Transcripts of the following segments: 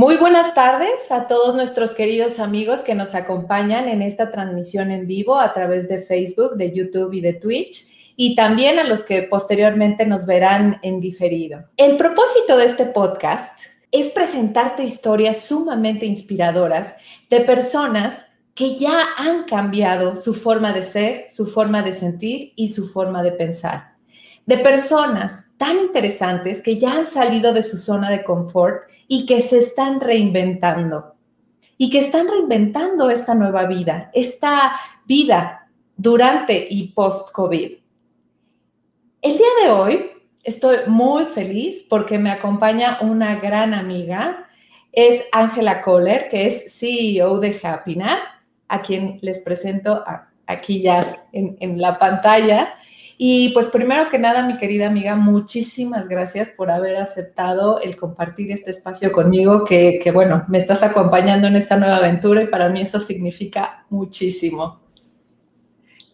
Muy buenas tardes a todos nuestros queridos amigos que nos acompañan en esta transmisión en vivo a través de Facebook, de YouTube y de Twitch y también a los que posteriormente nos verán en diferido. El propósito de este podcast es presentarte historias sumamente inspiradoras de personas que ya han cambiado su forma de ser, su forma de sentir y su forma de pensar. De personas tan interesantes que ya han salido de su zona de confort y que se están reinventando y que están reinventando esta nueva vida, esta vida durante y post-COVID. El día de hoy estoy muy feliz porque me acompaña una gran amiga, es Ángela Kohler, que es CEO de Happynar, a quien les presento aquí ya en la pantalla. Y pues primero que nada, mi querida amiga, muchísimas gracias por haber aceptado el compartir este espacio conmigo, que, bueno, me estás acompañando en esta nueva aventura y para mí eso significa muchísimo.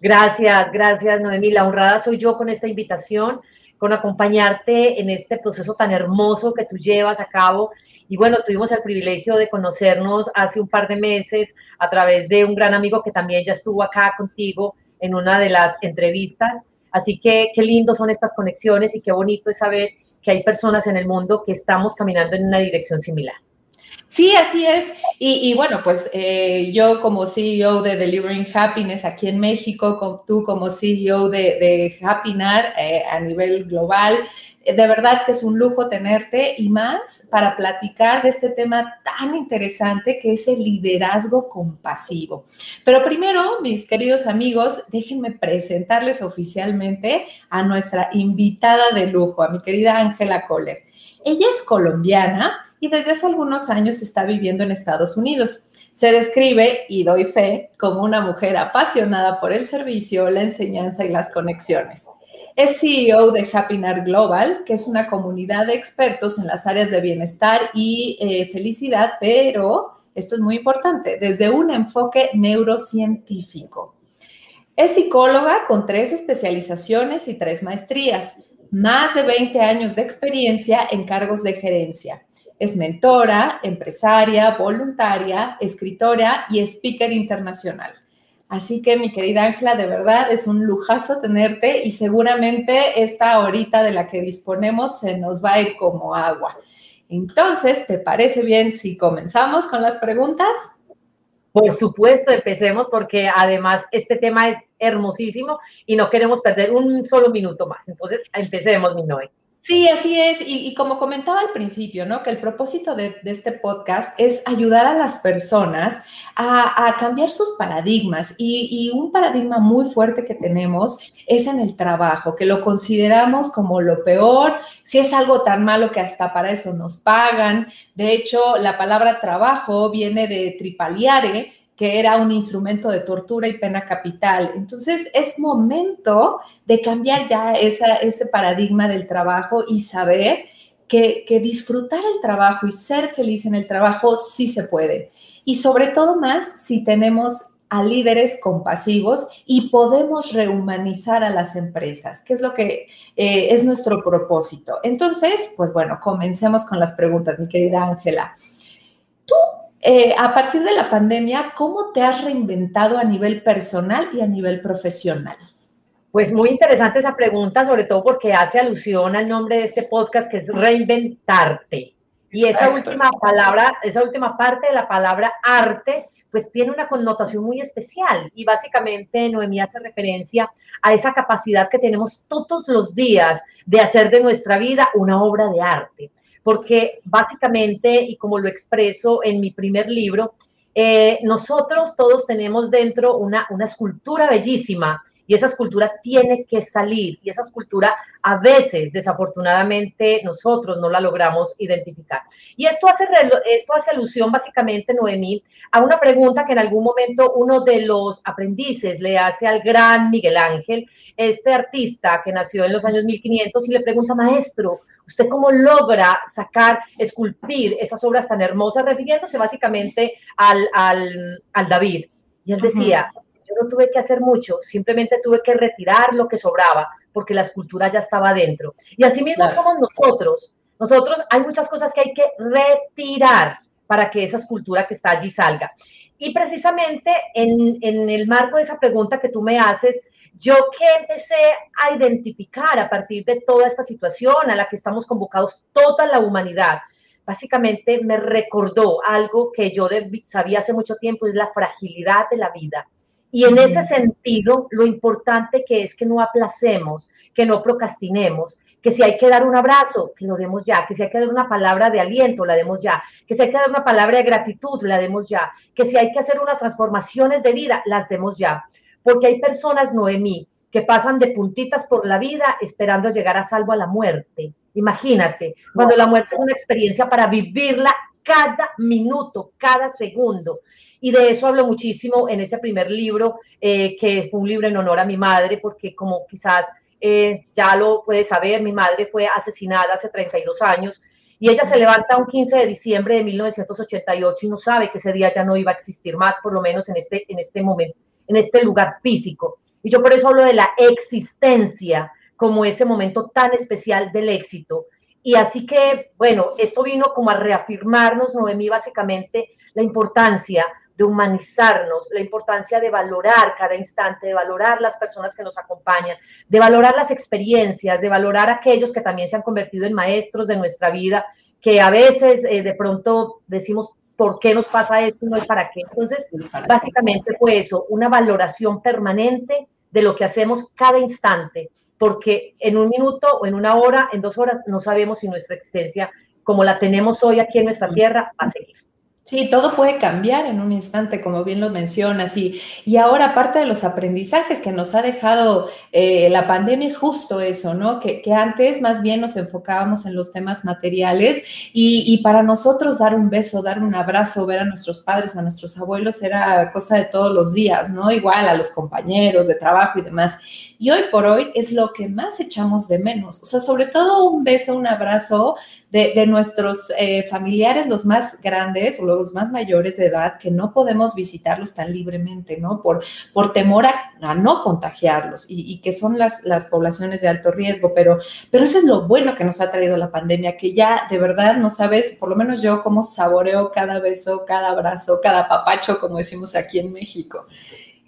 Gracias, gracias, Noemí. La honrada soy yo con esta invitación, con acompañarte en este proceso tan hermoso que tú llevas a cabo. Y bueno, tuvimos el privilegio de conocernos hace un par de meses a través de un gran amigo que también ya estuvo acá contigo en una de las entrevistas. Así que qué lindo son estas conexiones y qué bonito es saber que hay personas en el mundo que estamos caminando en una dirección similar. Sí, así es. Y, bueno, pues eh, yo como CEO de Delivering Happiness aquí en México, tú como CEO de, de Happinar eh, a nivel global, de verdad que es un lujo tenerte y más para platicar de este tema tan interesante que es el liderazgo compasivo. Pero primero, mis queridos amigos, déjenme presentarles oficialmente a nuestra invitada de lujo, a mi querida Ángela Kohler. Ella es colombiana y desde hace algunos años está viviendo en Estados Unidos. Se describe, y doy fe, como una mujer apasionada por el servicio, la enseñanza y las conexiones. Es CEO de Happynar Global, que es una comunidad de expertos en las áreas de bienestar y eh, felicidad, pero esto es muy importante, desde un enfoque neurocientífico. Es psicóloga con tres especializaciones y tres maestrías, más de 20 años de experiencia en cargos de gerencia. Es mentora, empresaria, voluntaria, escritora y speaker internacional. Así que mi querida Ángela, de verdad es un lujazo tenerte y seguramente esta horita de la que disponemos se nos va a ir como agua. Entonces, ¿te parece bien si comenzamos con las preguntas? Por supuesto, empecemos porque además este tema es hermosísimo y no queremos perder un solo minuto más. Entonces, empecemos, mi Noé. Sí, así es. Y, como comentaba al principio, ¿no? Que el propósito de, este podcast es ayudar a las personas a, cambiar sus paradigmas. Y, y, un paradigma muy fuerte que tenemos es en el trabajo, que lo consideramos como lo peor, si es algo tan malo que hasta para eso nos pagan. De hecho, la palabra trabajo viene de tripaliare, que era un instrumento de tortura y pena capital. Entonces es momento de cambiar ya ese paradigma del trabajo y saber que, que, disfrutar el trabajo y ser feliz en el trabajo sí se puede. Y sobre todo más si tenemos a líderes compasivos y podemos rehumanizar a las empresas, que es lo que eh, es nuestro propósito. Entonces, pues bueno, comencemos con las preguntas, mi querida Ángela. ¿Tú eh, a partir de la pandemia, ¿cómo te has reinventado a nivel personal y a nivel profesional? Pues muy interesante esa pregunta, sobre todo porque hace alusión al nombre de este podcast, que es reinventarte. Y esa última palabra, esa última parte de la palabra arte, pues tiene una connotación muy especial. Y básicamente Noemí hace referencia a esa capacidad que tenemos todos los días de hacer de nuestra vida una obra de arte porque básicamente, y como lo expreso en mi primer libro, eh, nosotros todos tenemos dentro una, una escultura bellísima y esa escultura tiene que salir y esa escultura a veces, desafortunadamente, nosotros no la logramos identificar. Y esto hace, esto hace alusión básicamente, Noemí, a una pregunta que en algún momento uno de los aprendices le hace al gran Miguel Ángel, este artista que nació en los años 1500, y le pregunta, maestro, ¿Usted cómo logra sacar, esculpir esas obras tan hermosas, refiriéndose básicamente al, al, David? Y él decía, yo no tuve que hacer mucho, simplemente tuve que retirar lo que sobraba, porque la escultura ya estaba dentro. Y así mismo somos nosotros. Nosotros hay muchas cosas que hay que retirar para que esa escultura que está allí salga. Y precisamente en, en el marco de esa pregunta que tú me haces, yo que empecé a identificar a partir de toda esta situación a la que estamos convocados toda la humanidad, básicamente me recordó algo que yo sabía hace mucho tiempo, es la fragilidad de la vida. Y en ese sentido, lo importante que es que no aplacemos, que no procrastinemos, que si hay que dar un abrazo, que lo demos ya, que si hay que dar una palabra de aliento, la demos ya, que si hay que dar una palabra de gratitud, la demos ya, que si hay que hacer unas transformaciones de vida, las demos ya. Porque hay personas, Noemí, que pasan de puntitas por la vida esperando llegar a salvo a la muerte. Imagínate, cuando la muerte es una experiencia para vivirla cada minuto, cada segundo. Y de eso hablo muchísimo en ese primer libro, eh, que fue un libro en honor a mi madre, porque como quizás eh, ya lo puedes saber, mi madre fue asesinada hace 32 años y ella se levanta un 15 de diciembre de 1988 y no sabe que ese día ya no iba a existir más, por lo menos en este, en este momento, en este lugar físico. Y yo por eso hablo de la existencia como ese momento tan especial del éxito. Y así que, bueno, esto vino como a reafirmarnos, Noemí, básicamente la importancia de humanizarnos, la importancia de valorar cada instante, de valorar las personas que nos acompañan, de valorar las experiencias, de valorar aquellos que también se han convertido en maestros de nuestra vida, que a veces eh, de pronto decimos, ¿por qué nos pasa esto? No es para qué. Entonces, básicamente fue eso, una valoración permanente de lo que hacemos cada instante, porque en un minuto o en una hora, en dos horas, no sabemos si nuestra existencia, como la tenemos hoy aquí en nuestra tierra, va a seguir. Sí, todo puede cambiar en un instante, como bien lo mencionas. Y, y ahora, parte de los aprendizajes que nos ha dejado eh, la pandemia es justo eso, ¿no? Que, antes más bien nos enfocábamos en los temas materiales y, y, para nosotros dar un beso, dar un abrazo, ver a nuestros padres, a nuestros abuelos era cosa de todos los días, ¿no? Igual a los compañeros de trabajo y demás. Y hoy por hoy es lo que más echamos de menos. O sea, sobre todo un beso, un abrazo de, nuestros eh, familiares, los más grandes o los más mayores de edad, que no podemos visitarlos tan libremente, ¿no? Por, por temor a, no contagiarlos y, que son las, las poblaciones de alto riesgo. Pero, pero eso es lo bueno que nos ha traído la pandemia, que ya de verdad no sabes, por lo menos yo, cómo saboreo cada beso, cada abrazo, cada papacho, como decimos aquí en México.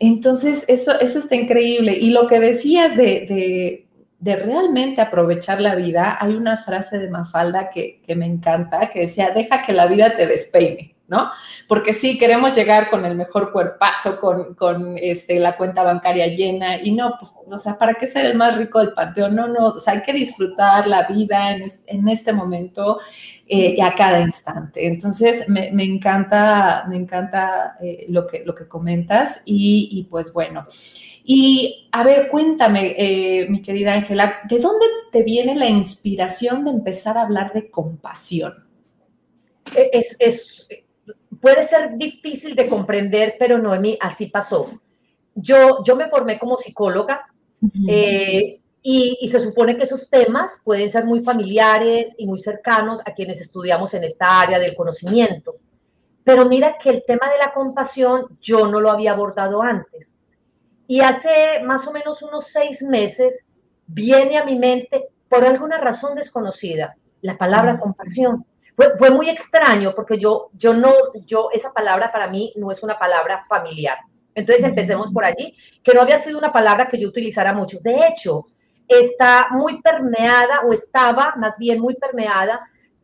Entonces, eso, eso está increíble. Y lo que decías de, realmente aprovechar la vida, hay una frase de Mafalda que, que, me encanta, que decía, deja que la vida te despeine. ¿no? Porque sí, queremos llegar con el mejor cuerpazo, con, con este, la cuenta bancaria llena y no, pues, o sea, ¿para qué ser el más rico del panteón? No, no, o sea, hay que disfrutar la vida en, en este momento eh, y a cada instante. Entonces, me, me encanta, me encanta eh, lo, que, lo que comentas y, y, pues bueno. Y a ver, cuéntame, eh, mi querida Ángela, ¿de dónde te viene la inspiración de empezar a hablar de compasión? Es, es, puede ser difícil de comprender, pero Noemi, así pasó. Yo, yo me formé como psicóloga eh, y, y, se supone que esos temas pueden ser muy familiares y muy cercanos a quienes estudiamos en esta área del conocimiento. Pero mira que el tema de la compasión yo no lo había abordado antes. Y hace más o menos unos seis meses viene a mi mente, por alguna razón desconocida, la palabra compasión fue, muy extraño porque yo, yo no, yo, esa palabra para mí no es una palabra familiar. Entonces empecemos por allí, que no había sido una palabra que yo utilizara mucho. De hecho, está muy permeada o estaba más bien muy permeada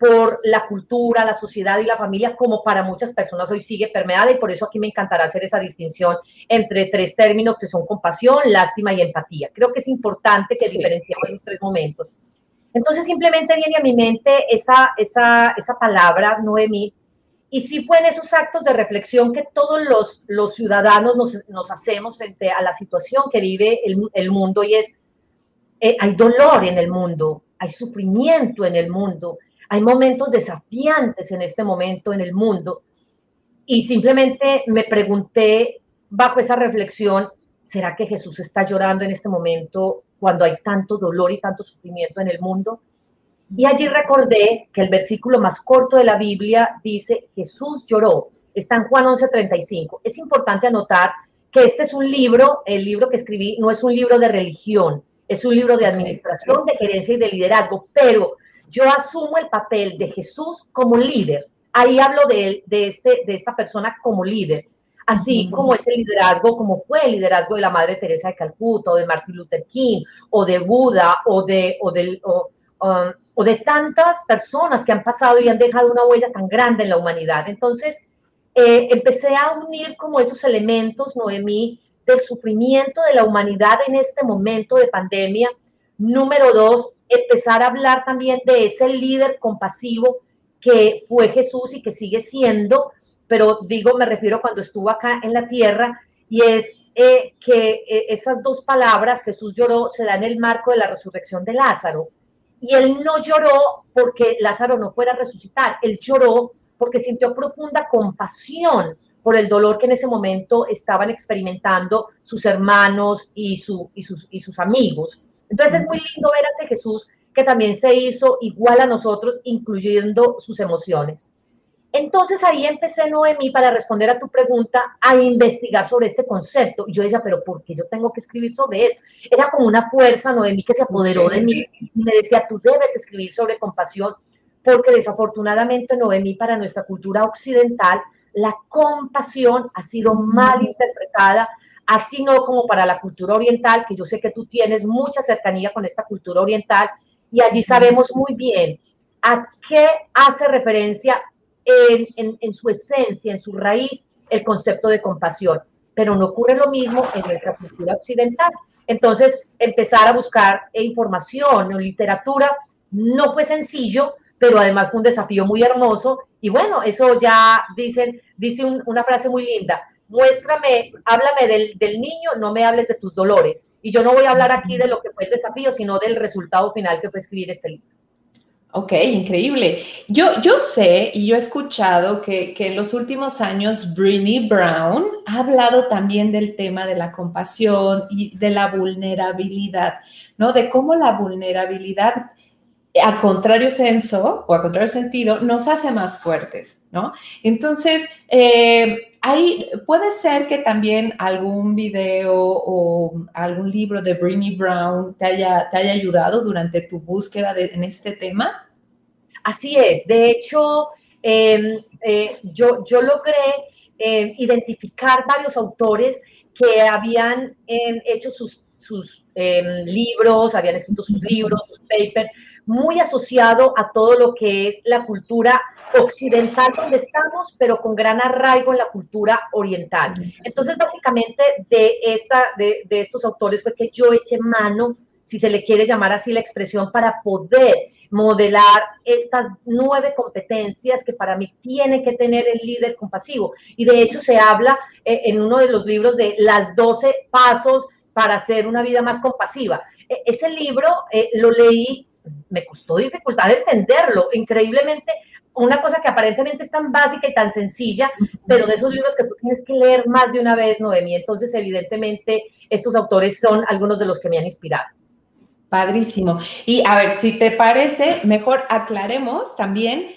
por la cultura, la sociedad y la familia, como para muchas personas hoy sigue permeada y por eso aquí me encantará hacer esa distinción entre tres términos que son compasión, lástima y empatía. Creo que es importante que diferenciemos los tres momentos. Entonces simplemente viene a mi mente esa, esa, esa palabra, Noemí, y sí fue en esos actos de reflexión que todos los, los ciudadanos nos, nos, hacemos frente a la situación que vive el, el mundo y es, eh, hay dolor en el mundo, hay sufrimiento en el mundo, hay momentos desafiantes en este momento en el mundo. Y simplemente me pregunté bajo esa reflexión, ¿será que Jesús está llorando en este momento cuando hay tanto dolor y tanto sufrimiento en el mundo. Y allí recordé que el versículo más corto de la Biblia dice, Jesús lloró. Está en Juan 11:35. Es importante anotar que este es un libro, el libro que escribí no es un libro de religión, es un libro de administración, de gerencia y de liderazgo, pero yo asumo el papel de Jesús como líder, ahí hablo de, de, este, de esta persona como líder, así como ese liderazgo, como fue el liderazgo de la Madre Teresa de Calcuta, o de Martin Luther King, o de Buda, o de, o del, um, o, de tantas personas que han pasado y han dejado una huella tan grande en la humanidad. Entonces, eh, empecé a unir como esos elementos, Noemí, del sufrimiento de la humanidad en este momento de pandemia. Número dos, empezar a hablar también de ese líder compasivo que fue Jesús y que sigue siendo, pero digo, me refiero cuando estuvo acá en la tierra, y es eh, que eh, esas dos palabras, Jesús lloró, se dan en el marco de la resurrección de Lázaro. Y él no lloró porque Lázaro no fuera a resucitar, él lloró porque sintió profunda compasión por el dolor que en ese momento estaban experimentando sus hermanos y sus amigos. Entonces es muy lindo ver a ese Jesús que también se hizo igual a nosotros, incluyendo sus emociones. Entonces ahí empecé, Noemí, para responder a tu pregunta, a investigar sobre este concepto. Y yo decía, pero ¿por qué yo tengo que escribir sobre eso? Era como una fuerza, Noemí, que se apoderó de mí y me decía, tú debes escribir sobre compasión, porque desafortunadamente, Noemí, para nuestra cultura occidental, la compasión ha sido mal interpretada, así no como para la cultura oriental, que yo sé que tú tienes mucha cercanía con esta cultura oriental, y allí sabemos muy bien a qué hace referencia en, su esencia, en su raíz, el concepto de compasión. Pero no ocurre lo mismo en nuestra cultura occidental. Entonces, empezar a buscar información o literatura no fue sencillo, pero además fue un desafío muy hermoso. Y bueno, eso ya dicen, dice una frase muy linda, muéstrame, háblame del, del, niño, no me hables de tus dolores. Y yo no voy a hablar aquí de lo que fue el desafío, sino del resultado final que fue escribir este libro. Ok, increíble. Yo, yo sé y yo he escuchado que, que en los últimos años Brinny Brown ha hablado también del tema de la compasión y de la vulnerabilidad, ¿no? De cómo la vulnerabilidad a contrario senso o a contrario sentido, nos hace más fuertes, ¿no? Entonces, eh, ahí puede ser que también algún video o algún libro de Brinny Brown te haya, te haya ayudado durante tu búsqueda en este tema. Así es. De hecho, em, eh, yo, yo logré em, identificar varios autores que habían em, hecho sus, sus libros, habían escrito sus libros, sus papers muy asociado a todo lo que es la cultura occidental donde estamos, pero con gran arraigo en la cultura oriental. Entonces, básicamente, de, esta, de, de estos autores fue que yo eché mano, si se le quiere llamar así la expresión, para poder modelar estas nueve competencias que para mí tiene que tener el líder compasivo. Y de hecho se habla eh, en uno de los libros de las 12 pasos para hacer una vida más compasiva. E, ese libro eh, lo leí me costó dificultad entenderlo. Increíblemente, una cosa que aparentemente es tan básica y tan sencilla, pero de esos libros que tú tienes que leer más de una vez, Noemí. Entonces, evidentemente, estos autores son algunos de los que me han inspirado. Padrísimo. Y a ver, si te parece, mejor aclaremos también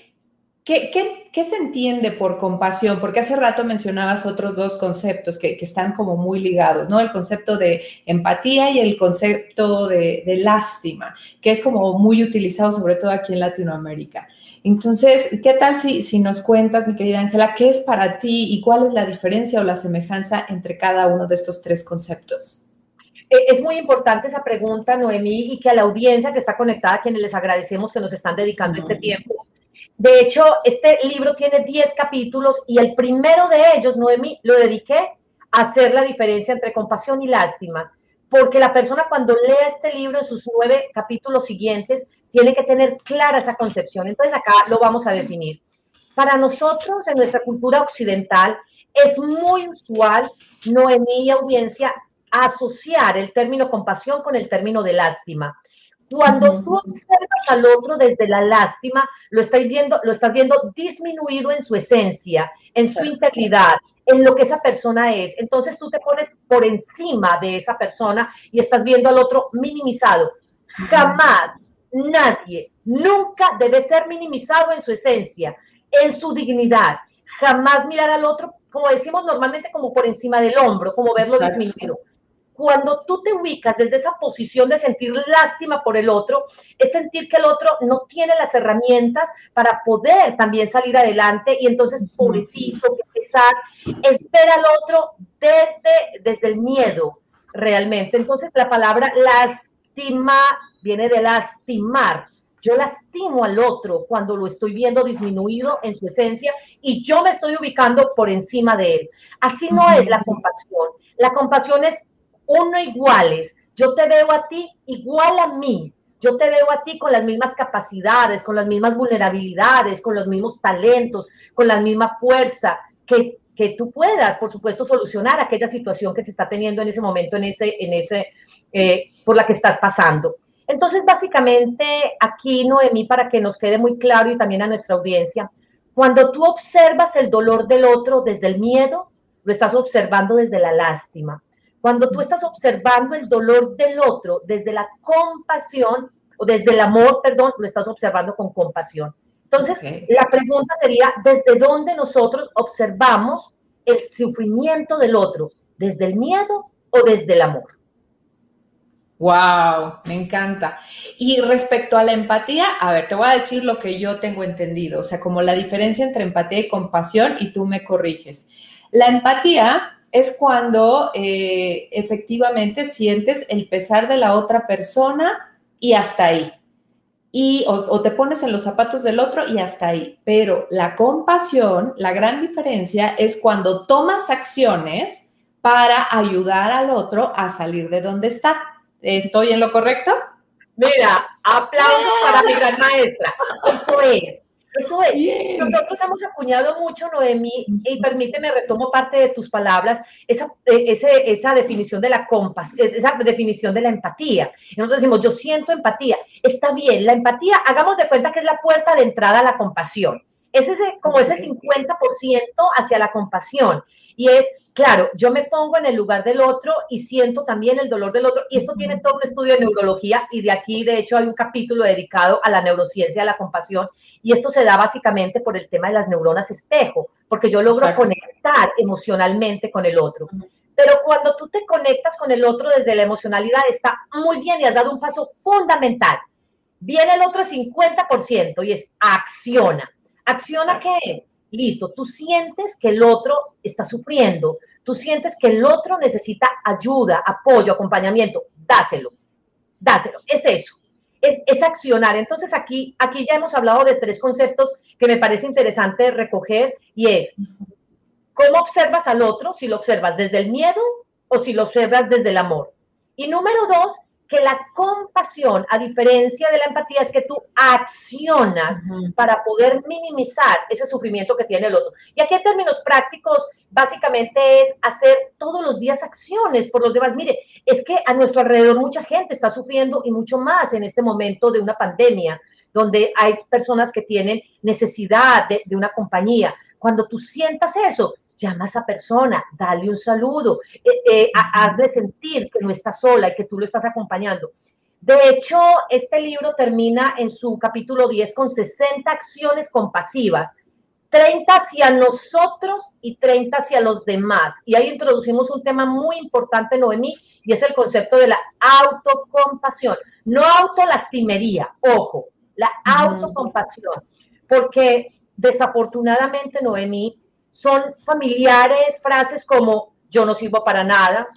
qué, qué, se entiende por compasión, porque hace rato mencionabas otros dos conceptos que, están como muy ligados, ¿no? El concepto de empatía y el concepto de, lástima, que es como muy utilizado sobre todo aquí en Latinoamérica. Entonces, ¿qué tal si, si nos cuentas, mi querida Ángela, qué es para ti y cuál es la diferencia o la semejanza entre cada uno de estos tres conceptos? Eh, es muy importante esa pregunta, Noemí, y que a la audiencia que está conectada, a quienes les agradecemos que nos están dedicando este tiempo. De hecho, este libro tiene 10 capítulos y el primero de ellos, Noemí, lo dediqué a hacer la diferencia entre compasión y lástima, porque la persona cuando lea este libro en sus nueve capítulos siguientes tiene que tener clara esa concepción. Entonces acá lo vamos a definir. Para nosotros, en nuestra cultura occidental, es muy usual, Noemí y audiencia, asociar el término compasión con el término de lástima. Cuando tú observas al otro desde la lástima, lo estás viendo, lo estás viendo disminuido en su esencia, en su integridad, en lo que esa persona es. Entonces tú te pones por encima de esa persona y estás viendo al otro minimizado. Jamás nadie, nunca debe ser minimizado en su esencia, en su dignidad. Jamás mirar al otro, como decimos normalmente, como por encima del hombro, como verlo disminuido cuando tú te ubicas desde esa posición de sentir lástima por el otro, es sentir que el otro no tiene las herramientas para poder también salir adelante y entonces, pobrecito, que pesar, espera al otro desde, desde el miedo, realmente. Entonces, la palabra lástima viene de lastimar. Yo lastimo al otro cuando lo estoy viendo disminuido en su esencia y yo me estoy ubicando por encima de él. Así no es la compasión. La compasión es uno iguales. Yo te veo a ti igual a mí. Yo te veo a ti con las mismas capacidades, con las mismas vulnerabilidades, con los mismos talentos, con la misma fuerza, que, que tú puedas, por supuesto, solucionar aquella situación que te está teniendo en ese momento, en ese, en ese, eh, por la que estás pasando. Entonces, básicamente, aquí, Noemí, para que nos quede muy claro y también a nuestra audiencia, cuando tú observas el dolor del otro desde el miedo, lo estás observando desde la lástima. Cuando tú estás observando el dolor del otro desde la compasión o desde el amor, perdón, lo estás observando con compasión. Entonces, la pregunta sería, ¿desde dónde nosotros observamos el sufrimiento del otro? ¿Desde el miedo o desde el amor? Wow, me encanta. Y respecto a la empatía, a ver, te voy a decir lo que yo tengo entendido, o sea, como la diferencia entre empatía y compasión y tú me corriges. La empatía es cuando eh, efectivamente sientes el pesar de la otra persona y hasta ahí. Y, o, te pones en los zapatos del otro y hasta ahí. Pero la compasión, la gran diferencia es cuando tomas acciones para ayudar al otro a salir de donde está. ¿Estoy en lo correcto? Mira, aplausos para mi gran maestra. Eso es. Eso es. Nosotros hemos acuñado mucho, Noemí, y permíteme, retomo parte de tus palabras, esa, e, esa definición de la compasión, esa definición de la empatía. Nosotros decimos, yo siento empatía. Está bien, la empatía, hagamos de cuenta que es la puerta de entrada a la compasión. Es ese, como ese 50% hacia la compasión. Y es claro, yo me pongo en el lugar del otro y siento también el dolor del otro. Y esto tiene todo un estudio de neurología y de aquí, de hecho, hay un capítulo dedicado a la neurociencia de la compasión. Y esto se da básicamente por el tema de las neuronas espejo, porque yo logro conectar emocionalmente con el otro. Pero cuando tú te conectas con el otro desde la emocionalidad, está muy bien y has dado un paso fundamental. Viene el otro 50% y es acciona. ¿Acciona qué es? Listo, tú sientes que el otro está sufriendo, tú sientes que el otro necesita ayuda, apoyo, acompañamiento, dáselo, dáselo, es eso, es, es, accionar. Entonces aquí, aquí ya hemos hablado de tres conceptos que me parece interesante recoger y es, ¿cómo observas al otro? Si lo observas desde el miedo o si lo observas desde el amor. Y número dos, que la compasión, a diferencia de la empatía, es que tú accionas para poder minimizar ese sufrimiento que tiene el otro. Y aquí en términos prácticos, básicamente es hacer todos los días acciones por los demás. Mire, es que a nuestro alrededor mucha gente está sufriendo y mucho más en este momento de una pandemia, donde hay personas que tienen necesidad de, de una compañía. Cuando tú sientas eso, llama a esa persona, dale un saludo, eh, eh, hazle sentir que no está sola y que tú lo estás acompañando. De hecho, este libro termina en su capítulo 10 con 60 acciones compasivas, 30 hacia nosotros y 30 hacia los demás. Y ahí introducimos un tema muy importante, Noemí, y es el concepto de la autocompasión. No autolastimería, ojo, la autocompasión. Porque desafortunadamente, Noemí, son familiares, frases como yo no sirvo para nada,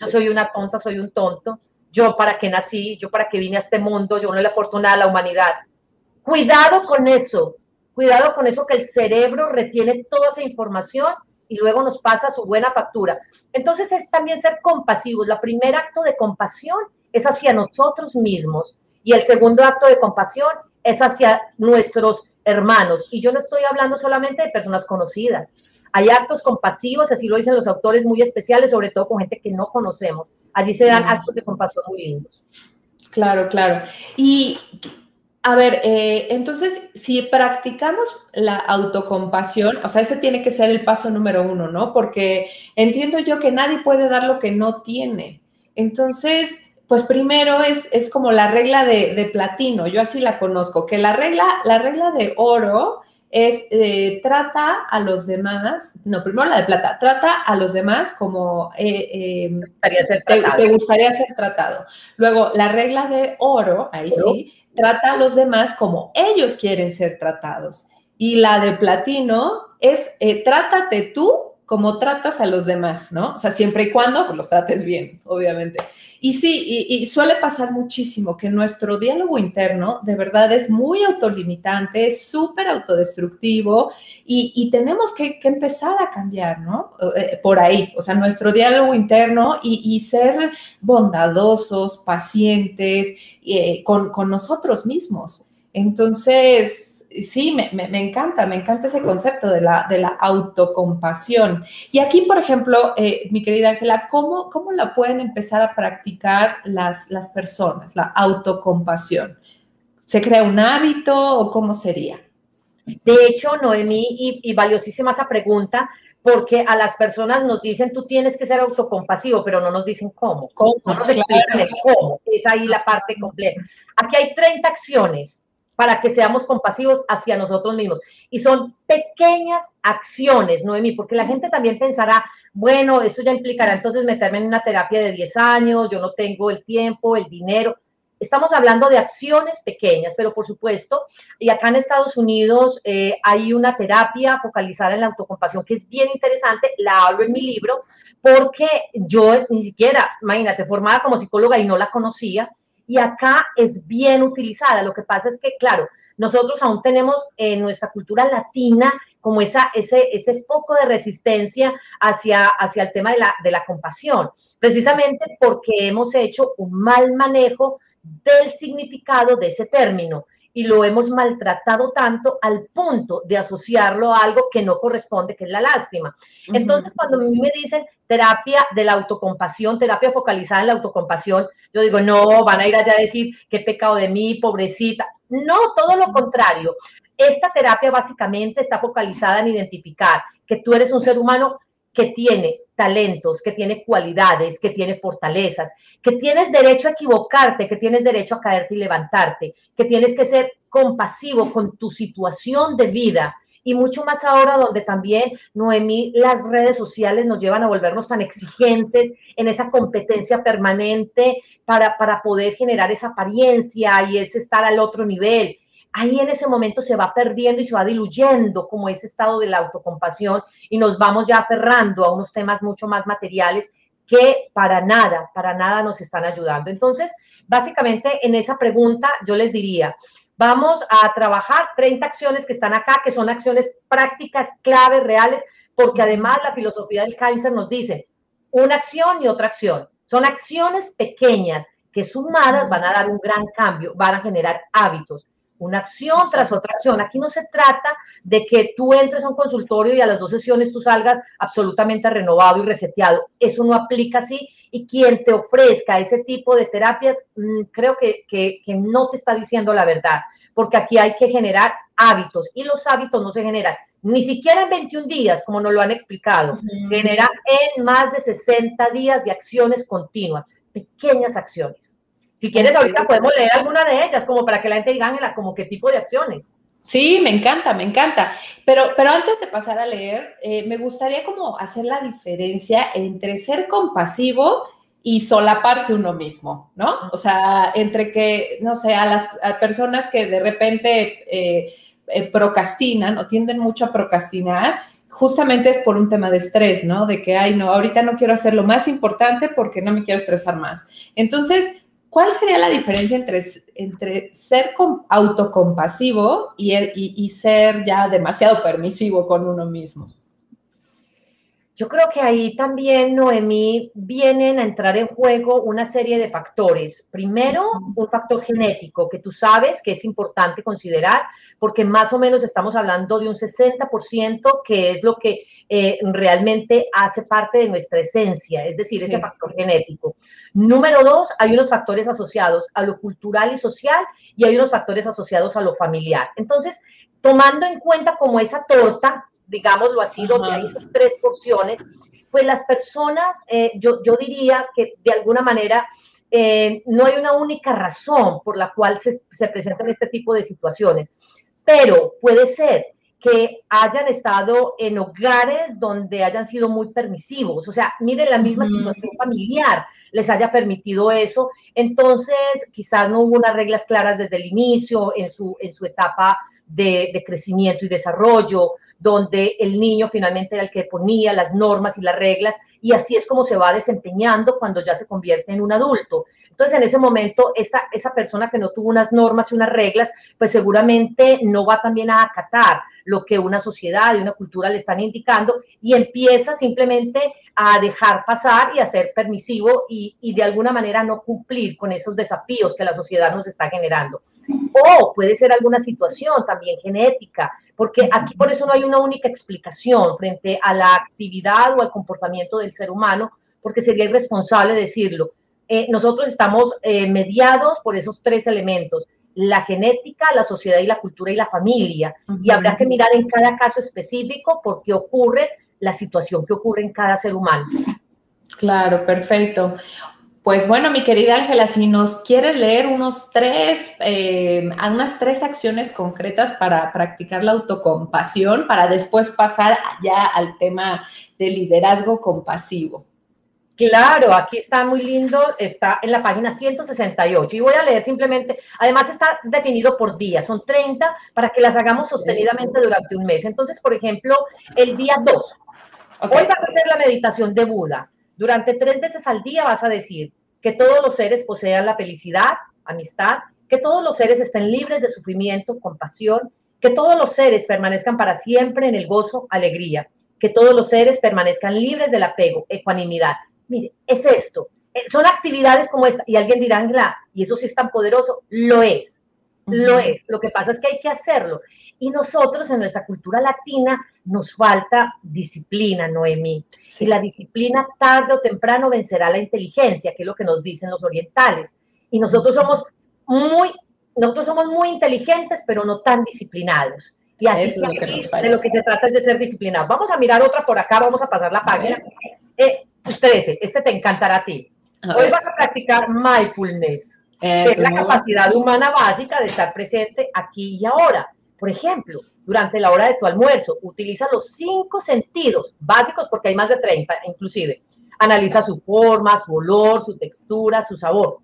yo soy una tonta, soy un tonto, yo para qué nací, yo para qué vine a este mundo, yo no le aporto nada a la humanidad. Cuidado con eso, cuidado con eso que el cerebro retiene toda esa información y luego nos pasa su buena factura. Entonces es también ser compasivos. La primer acto de compasión es hacia nosotros mismos y el segundo acto de compasión es hacia nuestros hermanos. Y yo no estoy hablando solamente de personas conocidas. Hay actos compasivos, así lo dicen los autores muy especiales, sobre todo con gente que no conocemos. Allí se dan actos de compasión muy lindos. Claro, claro. Y a ver, eh, entonces, si practicamos la autocompasión, o sea, ese tiene que ser el paso número uno, ¿no? Porque entiendo yo que nadie puede dar lo que no tiene. Entonces, pues primero es, es como la regla de, platino, yo así la conozco, que la regla, la regla de oro es eh, trata a los demás, no, primero la de plata, trata a los demás como eh, te, gustaría ser tratado. Luego, la regla de oro, ahí sí, trata a los demás como ellos quieren ser tratados. Y la de platino es trátate tú como tratas a los demás, ¿no? O sea, siempre y cuando pues, los trates bien, obviamente. Y sí, y, suele pasar muchísimo que nuestro diálogo interno de verdad es muy autolimitante, es súper autodestructivo y, tenemos que, empezar a cambiar, ¿no? Eh, por ahí, o sea, nuestro diálogo interno y, ser bondadosos, pacientes eh, con, con nosotros mismos. Entonces, sí, me, encanta, me encanta ese concepto de la, de la autocompasión. Y aquí, por ejemplo, eh, mi querida Ángela, ¿cómo, ¿cómo, la pueden empezar a practicar las, las personas, la autocompasión? ¿Se crea un hábito o cómo sería? De hecho, Noemí, y, valiosísima esa pregunta, porque a las personas nos dicen tú tienes que ser autocompasivo, pero no nos dicen cómo. ¿Cómo? No nos explican el cómo. Es ahí la parte completa. Aquí hay 30 acciones para que seamos compasivos hacia nosotros mismos. Y son pequeñas acciones, Noemí, porque la gente también pensará, bueno, eso ya implicará entonces meterme en una terapia de 10 años, yo no tengo el tiempo, el dinero. Estamos hablando de acciones pequeñas, pero por supuesto, y acá en Estados Unidos eh, hay una terapia focalizada en la autocompasión que es bien interesante, la hablo en mi libro, porque yo ni siquiera, imagínate, formada como psicóloga y no la conocía, y acá es bien utilizada. Lo que pasa es que, claro, nosotros aún tenemos en nuestra cultura latina como esa, ese, ese foco de resistencia hacia, hacia el tema de la, de la compasión, precisamente porque hemos hecho un mal manejo del significado de ese término y lo hemos maltratado tanto al punto de asociarlo a algo que no corresponde, que es la lástima. Entonces, cuando a mí me dicen terapia de la autocompasión, terapia focalizada en la autocompasión, yo digo, no, van a ir allá a decir, qué pecado de mí, pobrecita. No, todo lo contrario. Esta terapia básicamente está focalizada en identificar que tú eres un ser humano que tiene talentos, que tiene cualidades, que tiene fortalezas, que tienes derecho a equivocarte, que tienes derecho a caerte y levantarte, que tienes que ser compasivo con tu situación de vida. Y mucho más ahora donde también, Noemí, las redes sociales nos llevan a volvernos tan exigentes en esa competencia permanente para, para poder generar esa apariencia y ese estar al otro nivel ahí en ese momento se va perdiendo y se va diluyendo como ese estado de la autocompasión y nos vamos ya aferrando a unos temas mucho más materiales que para nada, para nada nos están ayudando. Entonces, básicamente en esa pregunta yo les diría, vamos a trabajar 30 acciones que están acá, que son acciones prácticas, claves, reales, porque además la filosofía del cáncer nos dice una acción y otra acción. Son acciones pequeñas que sumadas van a dar un gran cambio, van a generar hábitos una acción tras otra acción. Aquí no se trata de que tú entres a un consultorio y a las dos sesiones tú salgas absolutamente renovado y reseteado. Eso no aplica así y quien te ofrezca ese tipo de terapias mm, creo que, que, no te está diciendo la verdad, porque aquí hay que generar hábitos y los hábitos no se generan ni siquiera en 21 días, como nos lo han explicado, se genera en más de 60 días de acciones continuas, pequeñas acciones. Si quieres, ahorita podemos leer alguna de ellas, como para que la gente diga, Ángela, como qué tipo de acciones. Sí, me encanta, me encanta. Pero, pero antes de pasar a leer, eh, me gustaría como hacer la diferencia entre ser compasivo y solaparse uno mismo, ¿no? O sea, entre que, no sé, a las personas que de repente eh, eh, procrastinan o tienden mucho a procrastinar, justamente es por un tema de estrés, ¿no? De que, ay, no, ahorita no quiero hacer lo más importante porque no me quiero estresar más. Entonces, ¿Cuál sería la diferencia entre, entre ser autocompasivo y, y, ser ya demasiado permisivo con uno mismo? Yo creo que ahí también, Noemí, vienen a entrar en juego una serie de factores. Primero, un factor genético que tú sabes que es importante considerar, porque más o menos estamos hablando de un 60% que es lo que eh, realmente hace parte de nuestra esencia, es decir, ese factor genético. Número dos, hay unos factores asociados a lo cultural y social y hay unos factores asociados a lo familiar. Entonces, tomando en cuenta como esa torta, digámoslo así, donde hay esas tres porciones, pues las personas, eh, yo, yo diría que de alguna manera eh, no hay una única razón por la cual se, se presentan este tipo de situaciones, pero puede ser que hayan estado en hogares donde hayan sido muy permisivos. O sea, miren la misma situación familiar les haya permitido eso. Entonces, quizás no hubo unas reglas claras desde el inicio, en su, en su etapa de, de crecimiento y desarrollo, donde el niño finalmente era el que ponía las normas y las reglas, y así es como se va desempeñando cuando ya se convierte en un adulto. Entonces, en ese momento, esa, esa persona que no tuvo unas normas y unas reglas, pues seguramente no va también a acatar lo que una sociedad y una cultura le están indicando y empieza simplemente a dejar pasar y a ser permisivo y, y de alguna manera no cumplir con esos desafíos que la sociedad nos está generando. O puede ser alguna situación también genética, porque aquí por eso no hay una única explicación frente a la actividad o al comportamiento del ser humano, porque sería irresponsable decirlo. Eh, nosotros estamos eh, mediados por esos tres elementos, la genética, la sociedad y la cultura y la familia. Y habrá que mirar en cada caso específico por qué ocurre la situación que ocurre en cada ser humano. Claro, perfecto. Pues bueno, mi querida Ángela, si nos quieres leer unos tres, eh, unas tres acciones concretas para practicar la autocompasión, para después pasar ya al tema de liderazgo compasivo. Claro, aquí está muy lindo, está en la página 168 y voy a leer simplemente, además está definido por día, son 30 para que las hagamos sostenidamente durante un mes. Entonces, por ejemplo, el día 2, hoy vas a hacer la meditación de Buda. Durante tres veces al día vas a decir que todos los seres posean la felicidad, amistad, que todos los seres estén libres de sufrimiento, compasión, que todos los seres permanezcan para siempre en el gozo, alegría, que todos los seres permanezcan libres del apego, ecuanimidad. Mire, es esto. Eh, son actividades como esta. Y alguien dirá, ¿y eso sí es tan poderoso? Lo es. Lo es. Lo que pasa es que hay que hacerlo. Y nosotros en nuestra cultura latina nos falta disciplina, Noemí. Y la disciplina tarde o temprano vencerá la inteligencia, que es lo que nos dicen los orientales. Y nosotros somos muy, nosotros somos muy inteligentes, pero no tan disciplinados. Y así es lo que de lo que se trata es de ser disciplinados. Vamos a mirar otra por acá, vamos a pasar la página. Eh, 13, este te encantará a ti. Hoy vas a practicar mindfulness, que es la capacidad humana básica de estar presente aquí y ahora. Por ejemplo, durante la hora de tu almuerzo, utiliza los cinco sentidos básicos, porque hay más de 30 inclusive. Analiza su forma, su olor, su textura, su sabor.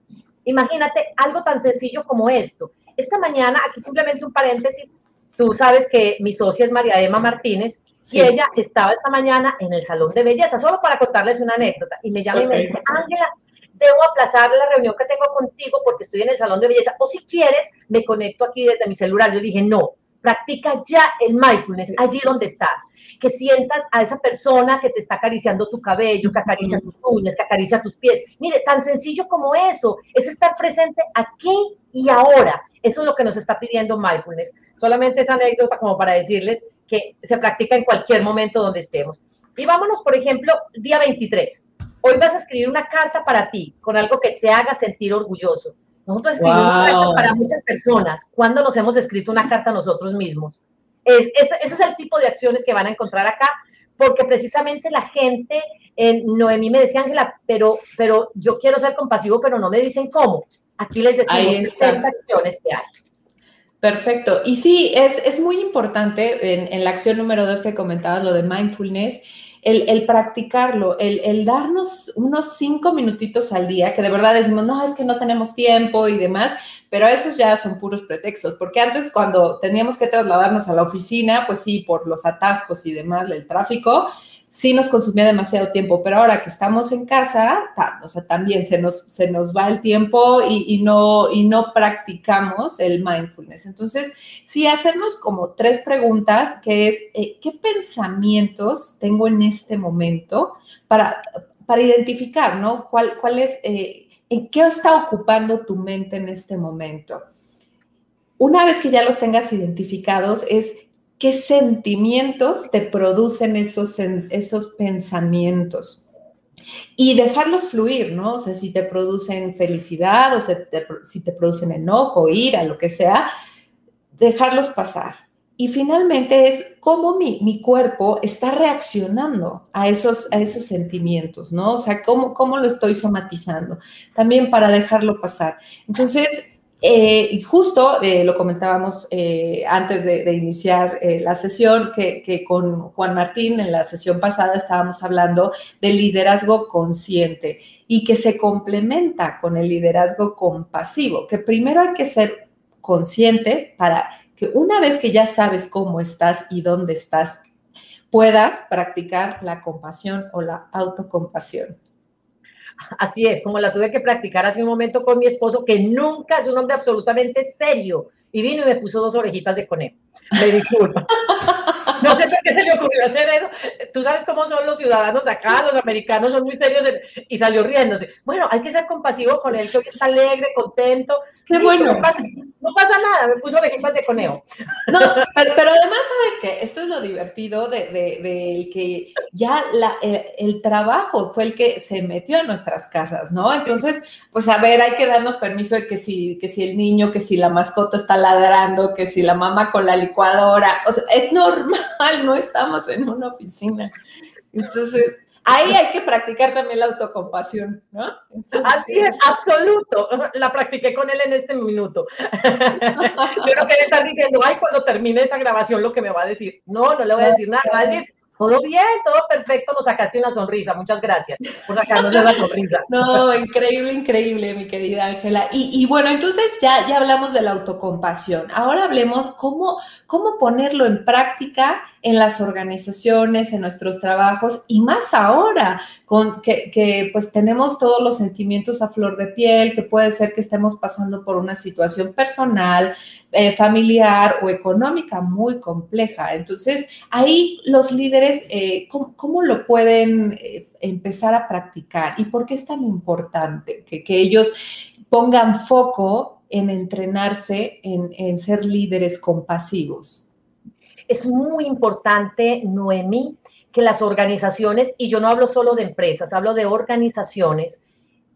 Imagínate algo tan sencillo como esto. Esta mañana, aquí simplemente un paréntesis, tú sabes que mi socia es María Emma Martínez y ella estaba esta mañana en el salón de belleza, solo para contarles una anécdota. Y me llama y me dice, Ángela, debo aplazar la reunión que tengo contigo porque estoy en el salón de belleza. O si quieres, me conecto aquí desde mi celular. Yo dije, no, practica ya el mindfulness allí donde estás. Que sientas a esa persona que te está acariciando tu cabello, que acaricia tus uñas, que acaricia tus pies. Mire, tan sencillo como eso, es estar presente aquí y ahora. Eso es lo que nos está pidiendo mindfulness. Solamente esa anécdota como para decirles que se practica en cualquier momento donde estemos. Y vámonos, por ejemplo, día 23. Hoy vas a escribir una carta para ti, con algo que te haga sentir orgulloso. Nosotros escribimos cartas para muchas personas. ¿Cuándo nos hemos escrito una carta nosotros mismos? Es, ese es el tipo de acciones que van a encontrar acá, porque precisamente la gente, eh, Noemí me decía, Ángela, pero, pero yo quiero ser compasivo, pero no me dicen cómo. Aquí les decimos qué acciones que hay. Perfecto. Y sí, es, es muy importante en, en, la acción número dos que comentabas, lo de mindfulness, el, el practicarlo, el, el, darnos unos cinco minutitos al día, que de verdad decimos, no, es que no tenemos tiempo y demás, pero esos ya son puros pretextos, porque antes cuando teníamos que trasladarnos a la oficina, pues sí, por los atascos y demás, el tráfico, sí nos consumía demasiado tiempo, pero ahora que estamos en casa, o sea, también se nos, se nos va el tiempo y, no, y no practicamos el mindfulness. Entonces, sí, hacernos como tres preguntas, que es, eh, ¿qué pensamientos tengo en este momento para, para identificar, ¿no? ¿Cuál, cuál es, eh, en qué está ocupando tu mente en este momento? Una vez que ya los tengas identificados, es qué sentimientos te producen esos, esos pensamientos. Y dejarlos fluir, ¿no? O sea, si te producen felicidad o si te producen enojo, ira, lo que sea, dejarlos pasar. Y finalmente es cómo mi, mi, cuerpo está reaccionando a esos, a esos sentimientos, ¿no? O sea, cómo, cómo lo estoy somatizando, también para dejarlo pasar. Entonces, eh, y justo eh, lo comentábamos eh, antes de, iniciar la sesión, que, que, con Juan Martín en la sesión pasada estábamos hablando del liderazgo consciente y que se complementa con el liderazgo compasivo, que primero hay que ser consciente para que una vez que ya sabes cómo estás y dónde estás, puedas practicar la compasión o la autocompasión. Así es, como la tuve que practicar hace un momento con mi esposo, que nunca es un hombre absolutamente serio. Y vino y me puso dos orejitas de conejo. Me disculpa. No sé por qué se le ocurrió hacer eso. Tú sabes cómo son los ciudadanos acá, los americanos son muy serios y salió riéndose. Bueno, hay que ser compasivo con él, que hoy está alegre, contento. Qué bueno. No pasa, nada, me puso orejitas de conejo. No, pero, además, ¿sabes qué? Esto es lo divertido de, de, que ya la, eh, el trabajo fue el que se metió a nuestras casas, ¿no? Entonces, pues a ver, hay que darnos permiso de que si, que si el niño, que si la mascota está ladrando, que si la mamá con la licuadora, o sea, es normal no estamos en una oficina. Entonces, ahí hay que practicar también la autocompasión, ¿no? Así es, absoluto. La practiqué con él en este minuto. Yo creo que le están diciendo, ay, cuando termine esa grabación, lo que me va a decir. No, no le voy a decir nada, va a decir, todo bien, todo perfecto, nos sacaste una sonrisa, muchas gracias por sacarnos la sonrisa. No, increíble, increíble, mi querida Ángela. Y, bueno, entonces ya, ya hablamos de la autocompasión. Ahora hablemos cómo, cómo ponerlo en práctica en las organizaciones, en nuestros trabajos y más ahora con que, pues tenemos todos los sentimientos a flor de piel, que puede ser que estemos pasando por una situación personal, eh, familiar o económica muy compleja. Entonces, ahí los líderes, eh, ¿cómo, lo pueden eh, empezar a practicar y por qué es tan importante que, ellos pongan foco en entrenarse, en ser líderes compasivos? Es muy importante, Noemí, que las organizaciones, y yo no hablo solo de empresas, hablo de organizaciones,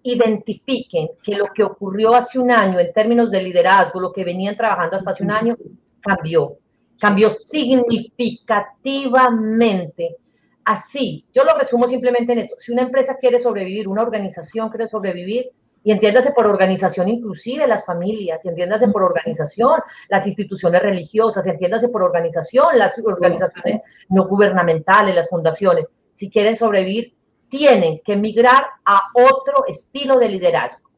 identifiquen que lo que ocurrió hace un año en términos de liderazgo, lo que venían trabajando hasta hace un año, cambió, cambió significativamente. Así, yo lo resumo simplemente en esto. Si una empresa quiere sobrevivir, una organización quiere sobrevivir, y entiéndase por organización inclusive las familias, y entiéndase por organización las instituciones religiosas, y entiéndase por organización las organizaciones no gubernamentales, las fundaciones. Si quieren sobrevivir, tienen que migrar a otro estilo de liderazgo.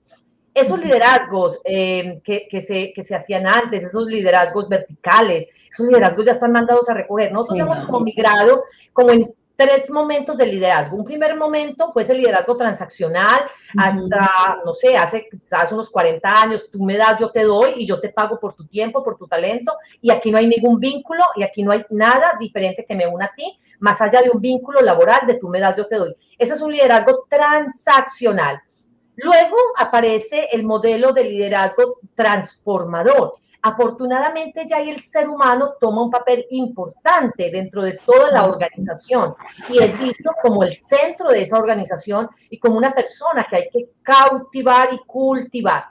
Esos liderazgos eh, que, se, que se hacían antes, esos liderazgos verticales, esos liderazgos ya están mandados a recoger. Nosotros hemos como migrado como en tres momentos de liderazgo. Un primer momento fue ese liderazgo transaccional, hasta, no sé, hace hace unos 40 años, tú me das, yo te doy y yo te pago por tu tiempo, por tu talento, y aquí no hay ningún vínculo y aquí no hay nada diferente que me una a ti, más allá de un vínculo laboral de tú me das, yo te doy. Ese es un liderazgo transaccional. Luego aparece el modelo de liderazgo transformador afortunadamente ya ahí el ser humano toma un papel importante dentro de toda la organización y es visto como el centro de esa organización y como una persona que hay que cautivar y cultivar.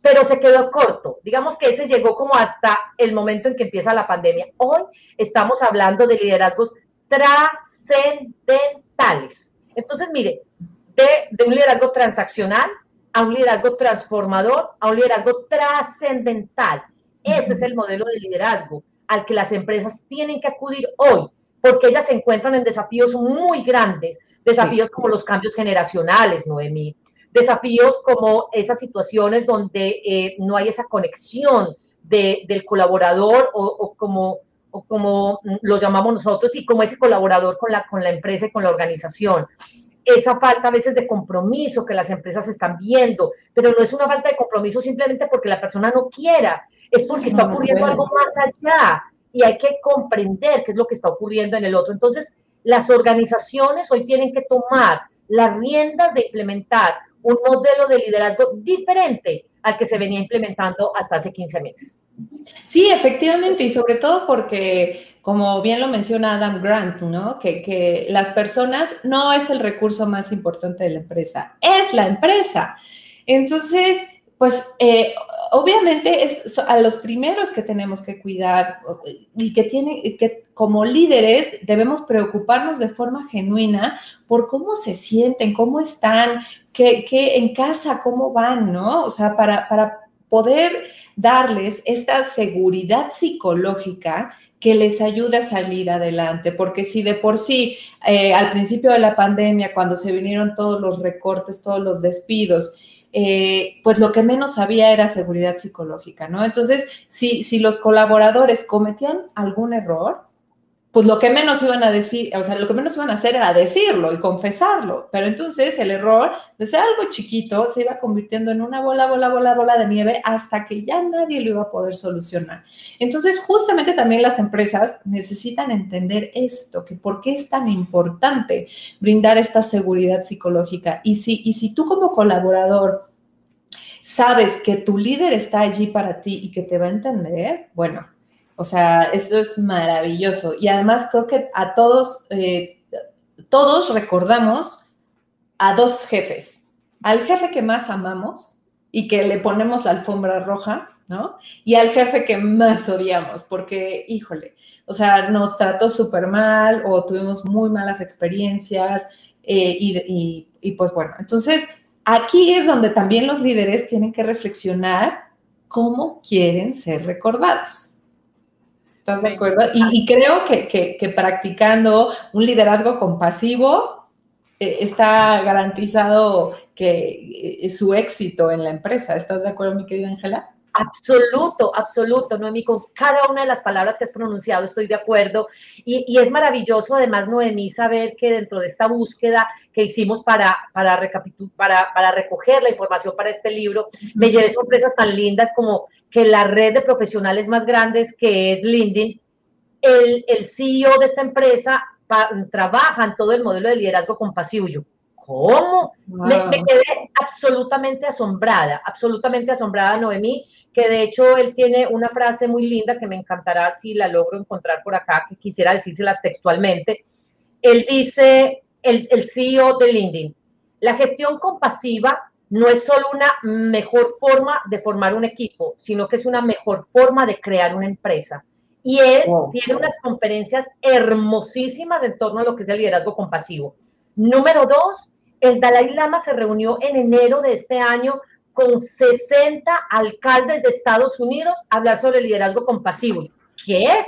Pero se quedó corto. Digamos que ese llegó como hasta el momento en que empieza la pandemia. Hoy estamos hablando de liderazgos trascendentales. Entonces, mire, de, de un liderazgo transaccional a un liderazgo transformador, a un liderazgo trascendental. Ese es el modelo de liderazgo al que las empresas tienen que acudir hoy, porque ellas se encuentran en desafíos muy grandes, desafíos como los cambios generacionales, Noemí, desafíos como esas situaciones donde eh, no hay esa conexión del colaborador o, como, o como lo llamamos nosotros y como ese colaborador con la, con la empresa y con la organización. Esa falta a veces de compromiso que las empresas están viendo, pero no es una falta de compromiso simplemente porque la persona no quiera, es porque está ocurriendo algo más allá y hay que comprender qué es lo que está ocurriendo en el otro. Entonces, las organizaciones hoy tienen que tomar las riendas de implementar un modelo de liderazgo diferente al que se venía implementando hasta hace 15 meses. Sí, efectivamente, y sobre todo porque, como bien lo menciona Adam Grant, ¿no? Que, que las personas no es el recurso más importante de la empresa, es la empresa. Entonces, pues eh, obviamente es a los primeros que tenemos que cuidar y que tienen que como líderes debemos preocuparnos de forma genuina por cómo se sienten, cómo están, qué, en casa, cómo van, ¿no? O sea, para, para poder darles esta seguridad psicológica que les ayude a salir adelante, porque si de por sí eh, al principio de la pandemia, cuando se vinieron todos los recortes, todos los despidos, eh, pues lo que menos había era seguridad psicológica, ¿no? Entonces, si, si los colaboradores cometían algún error, pues lo que menos iban a decir, o sea, lo que menos iban a hacer era decirlo y confesarlo. Pero entonces el error de ser algo chiquito se iba convirtiendo en una bola, bola, bola, bola de nieve hasta que ya nadie lo iba a poder solucionar. Entonces, justamente también las empresas necesitan entender esto, que por qué es tan importante brindar esta seguridad psicológica. Y si, y si tú como colaborador sabes que tu líder está allí para ti y que te va a entender, bueno, o sea, eso es maravilloso. Y además creo que a todos, eh, todos recordamos a dos jefes. Al jefe que más amamos y que le ponemos la alfombra roja, ¿no? Y al jefe que más odiamos, porque, híjole, o sea, nos trató súper mal o tuvimos muy malas experiencias eh, y, y pues bueno, entonces aquí es donde también los líderes tienen que reflexionar cómo quieren ser recordados. ¿Estás de acuerdo? Y, creo que, practicando un liderazgo compasivo eh, está garantizado que eh, su éxito en la empresa. ¿Estás de acuerdo, mi querida Ángela? Absoluto, absoluto, Noemí, con cada una de las palabras que has pronunciado estoy de acuerdo. Y, es maravilloso, además, Noemí, saber que dentro de esta búsqueda que hicimos para, para, para, para recoger la información para este libro, me llevé sorpresas tan lindas como que la red de profesionales más grandes que es LinkedIn, el, el CEO de esta empresa trabaja en todo el modelo de liderazgo compasivo. Yo, ¿cómo? Me, quedé absolutamente asombrada, absolutamente asombrada, Noemí, que de hecho él tiene una frase muy linda que me encantará si la logro encontrar por acá, que quisiera decírselas textualmente. Él dice, el, el CEO de LinkedIn, la gestión compasiva no es solo una mejor forma de formar un equipo, sino que es una mejor forma de crear una empresa. Y él tiene unas conferencias hermosísimas en torno a lo que es el liderazgo compasivo. Número dos, el Dalai Lama se reunió en enero de este año con 60 alcaldes de Estados Unidos a hablar sobre el liderazgo compasivo. ¿Qué?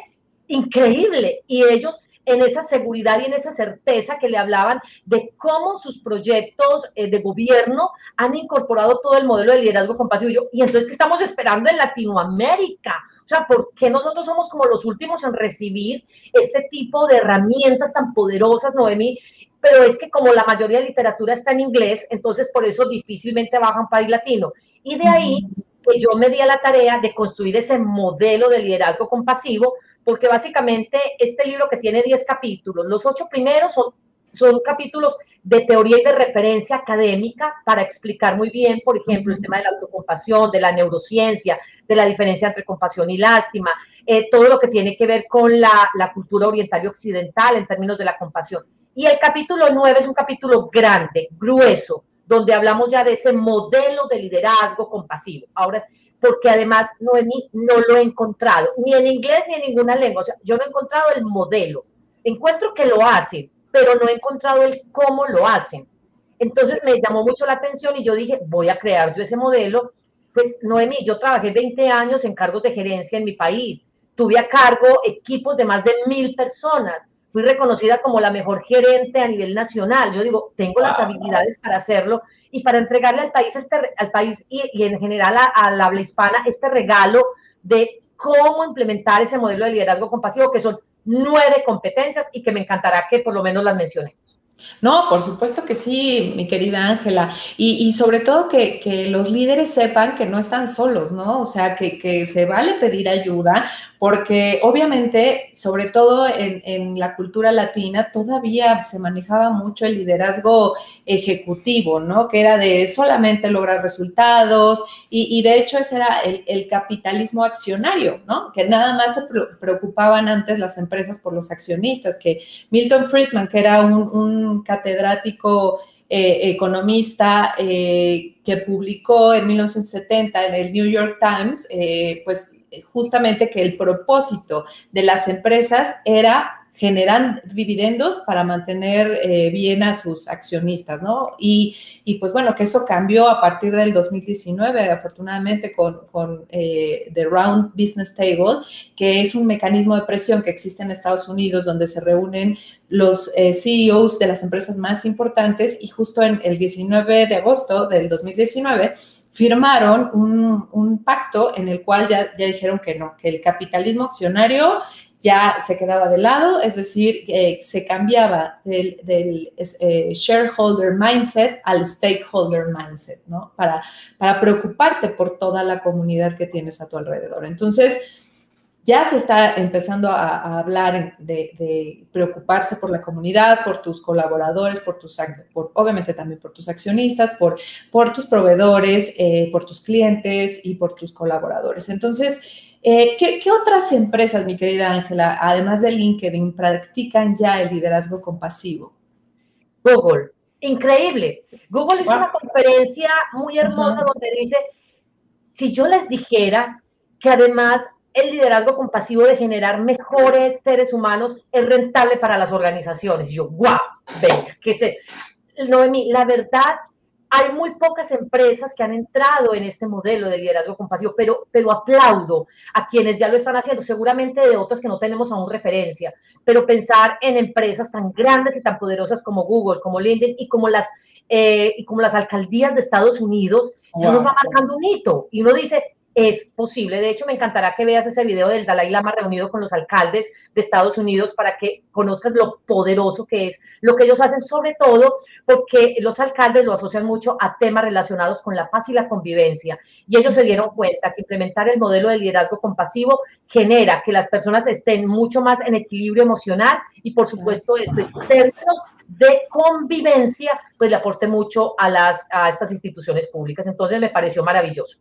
Increíble. Y ellos en esa seguridad y en esa certeza que le hablaban de cómo sus proyectos eh, de gobierno han incorporado todo el modelo de liderazgo compasivo. Y, yo, y entonces, ¿qué estamos esperando en Latinoamérica? O sea, ¿por qué nosotros somos como los últimos en recibir este tipo de herramientas tan poderosas, Noemi? Pero es que como la mayoría de literatura está en inglés, entonces por eso difícilmente baja a un país latino. Y de ahí que yo me di a la tarea de construir ese modelo de liderazgo compasivo porque básicamente este libro que tiene 10 capítulos, los ocho primeros son, son capítulos de teoría y de referencia académica para explicar muy bien, por ejemplo, el tema de la autocompasión, de la neurociencia, de la diferencia entre compasión y lástima, eh, todo lo que tiene que ver con la, la cultura oriental y occidental en términos de la compasión. Y el capítulo 9 es un capítulo grande, grueso, donde hablamos ya de ese modelo de liderazgo compasivo. Ahora, porque además Noemí no lo he encontrado, ni en inglés ni en ninguna lengua. O sea, yo no he encontrado el modelo. Encuentro que lo hacen, pero no he encontrado el cómo lo hacen. Entonces me llamó mucho la atención y yo dije, voy a crear yo ese modelo. Pues Noemí, yo trabajé 20 años en cargos de gerencia en mi país. Tuve a cargo equipos de más de mil personas. Fui reconocida como la mejor gerente a nivel nacional. Yo digo, tengo las habilidades para hacerlo y para entregarle al país, este, al país y, en general a, la habla hispana este regalo de cómo implementar ese modelo de liderazgo compasivo, que son nueve competencias y que me encantará que por lo menos las mencionemos. No, por supuesto que sí, mi querida Ángela. Y, sobre todo que, los líderes sepan que no están solos, ¿no? O sea, que, que se vale pedir ayuda, porque obviamente, sobre todo en, la cultura latina, todavía se manejaba mucho el liderazgo ejecutivo, ¿no? Que era de solamente lograr resultados y, de hecho ese era el, capitalismo accionario, ¿no? Que nada más se preocupaban antes las empresas por los accionistas, que Milton Friedman, que era un, catedrático eh, economista eh, que publicó en 1970 en el New York Times, eh, pues justamente que el propósito de las empresas era generan dividendos para mantener eh, bien a sus accionistas, ¿no? Y, pues bueno, que eso cambió a partir del 2019, afortunadamente, con, con eh, The Round Business Table, que es un mecanismo de presión que existe en Estados Unidos donde se reúnen los eh, CEOs de las empresas más importantes y justo en el 19 de agosto del 2019 firmaron un, un, pacto en el cual ya, ya dijeron que no, que el capitalismo accionario ya se quedaba de lado, es decir, se cambiaba del, eh, shareholder mindset al stakeholder mindset, ¿no? Para, preocuparte por toda la comunidad que tienes a tu alrededor. Entonces, ya se está empezando a, hablar de, preocuparse por la comunidad, por tus colaboradores, por tus, obviamente también por tus accionistas, por, por tus proveedores, eh, por tus clientes y por tus colaboradores. Entonces, eh, ¿qué, otras empresas, mi querida Ángela, además de LinkedIn, practican ya el liderazgo compasivo? Google. Increíble. Google hizo una conferencia muy hermosa donde dice, si yo les dijera que además el liderazgo compasivo de generar mejores seres humanos es rentable para las organizaciones. Y yo, guau, venga, que se... Noemí, la verdad hay muy pocas empresas que han entrado en este modelo de liderazgo compasivo, pero, pero aplaudo a quienes ya lo están haciendo, seguramente de otras que no tenemos aún referencia, pero pensar en empresas tan grandes y tan poderosas como Google, como LinkedIn y como las, eh, y como las alcaldías de Estados Unidos, ya nos va marcando un hito. Y uno dice, es posible. De hecho, me encantará que veas ese video del Dalai Lama reunido con los alcaldes de Estados Unidos para que conozcas lo poderoso que es lo que ellos hacen, sobre todo porque los alcaldes lo asocian mucho a temas relacionados con la paz y la convivencia. Y ellos se dieron cuenta que implementar el modelo de liderazgo compasivo genera que las personas estén mucho más en equilibrio emocional y, por supuesto, en términos de convivencia, pues le aporte mucho a, a estas instituciones públicas. Entonces, me pareció maravilloso.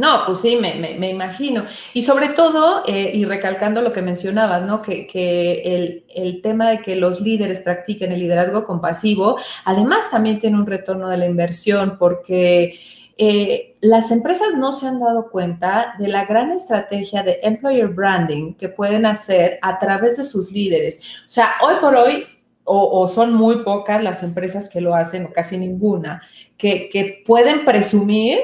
No, pues sí, me, imagino. Y sobre todo, eh, y recalcando lo que mencionabas, ¿no? Que, el, tema de que los líderes practiquen el liderazgo compasivo, además también tiene un retorno de la inversión, porque eh, las empresas no se han dado cuenta de la gran estrategia de employer branding que pueden hacer a través de sus líderes. O sea, hoy por hoy o, son muy pocas las empresas que lo hacen, o casi ninguna, que, que, pueden presumir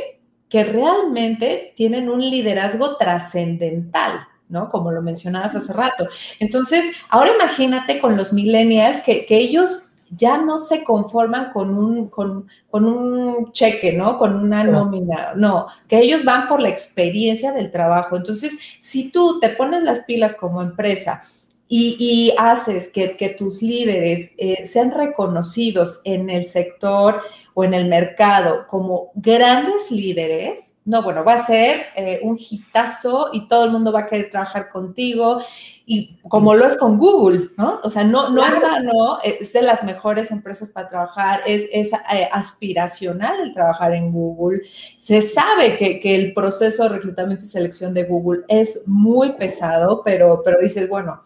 que realmente tienen un liderazgo trascendental, ¿no? Como lo mencionabas hace rato. Entonces, ahora imagínate con los millennials que, ellos ya no se conforman con un, con, un cheque, ¿no? Con una nómina, no, que ellos van por la experiencia del trabajo. Entonces, si tú te pones las pilas como empresa y, haces que, tus líderes eh, sean reconocidos en el sector o en el mercado como grandes líderes, no, bueno, va a ser eh, un hitazo y todo el mundo va a querer trabajar contigo y como lo es con Google, ¿no? O sea, no, no no, es de las mejores empresas para trabajar, es, es eh, aspiracional el trabajar en Google. Se sabe que, que, el proceso de reclutamiento y selección de Google es muy pesado, pero, pero dices, bueno,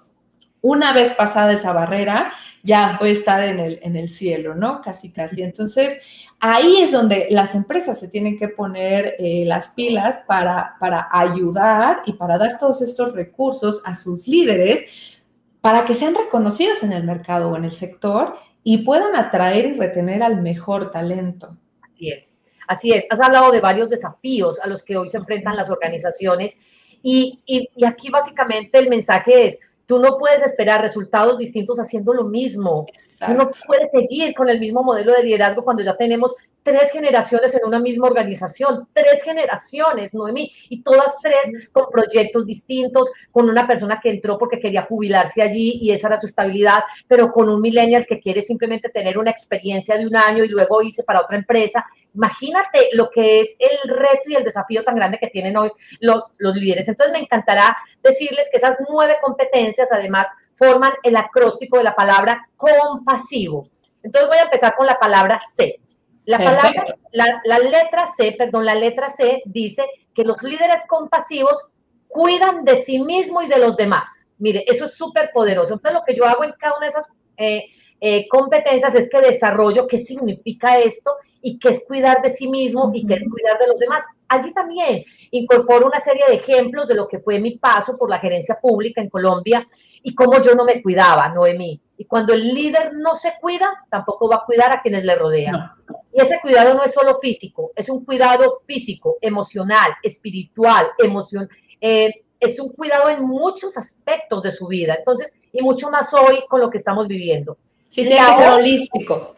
una vez pasada esa barrera, ya voy a estar en el, en el cielo, ¿no? Casi, casi. Entonces, ahí es donde las empresas se tienen que poner eh, las pilas para, para ayudar y para dar todos estos recursos a sus líderes para que sean reconocidos en el mercado o en el sector y puedan atraer y retener al mejor talento. Así es, así es. Has hablado de varios desafíos a los que hoy se enfrentan las organizaciones y, y, y aquí básicamente el mensaje es, Tú no puedes esperar resultados distintos haciendo lo mismo. Tú no puedes seguir con el mismo modelo de liderazgo cuando ya tenemos tres generaciones en una misma organización, tres generaciones, Noemí, y todas tres con proyectos distintos, con una persona que entró porque quería jubilarse allí y esa era su estabilidad, pero con un millennial que quiere simplemente tener una experiencia de un año y luego irse para otra empresa. Imagínate lo que es el reto y el desafío tan grande que tienen hoy los, los líderes. Entonces me encantará decirles que esas nueve competencias además forman el acróstico de la palabra compasivo. Entonces voy a empezar con la palabra C. La palabra, la, letra C, perdón, la letra C dice que los líderes compasivos cuidan de sí mismo y de los demás. Mire, eso es súper poderoso. Entonces, lo que yo hago en cada una de esas eh, eh, competencias es que desarrollo qué significa esto y qué es cuidar de sí mismo y qué es cuidar de los demás. Allí también incorporo una serie de ejemplos de lo que fue mi paso por la gerencia pública en Colombia y cómo yo no me cuidaba, Noemí. Y cuando el líder no se cuida, tampoco va a cuidar a quienes le rodean. Y ese cuidado no es solo físico, es un cuidado físico, emocional, espiritual, emoción, eh, es un cuidado en muchos aspectos de su vida. Entonces, y mucho más hoy con lo que estamos viviendo. Sí, tiene que ser holístico.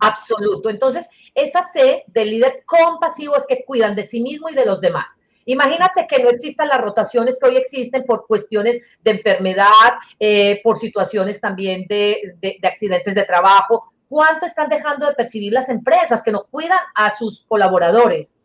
Absoluto. Entonces, esa C del líder compasivo es que cuidan de sí mismo y de los demás. Imagínate que no existan las rotaciones que hoy existen por cuestiones de enfermedad, eh, por situaciones también de, accidentes de trabajo. ¿Cuánto están dejando de percibir las empresas que no cuidan a sus colaboradores?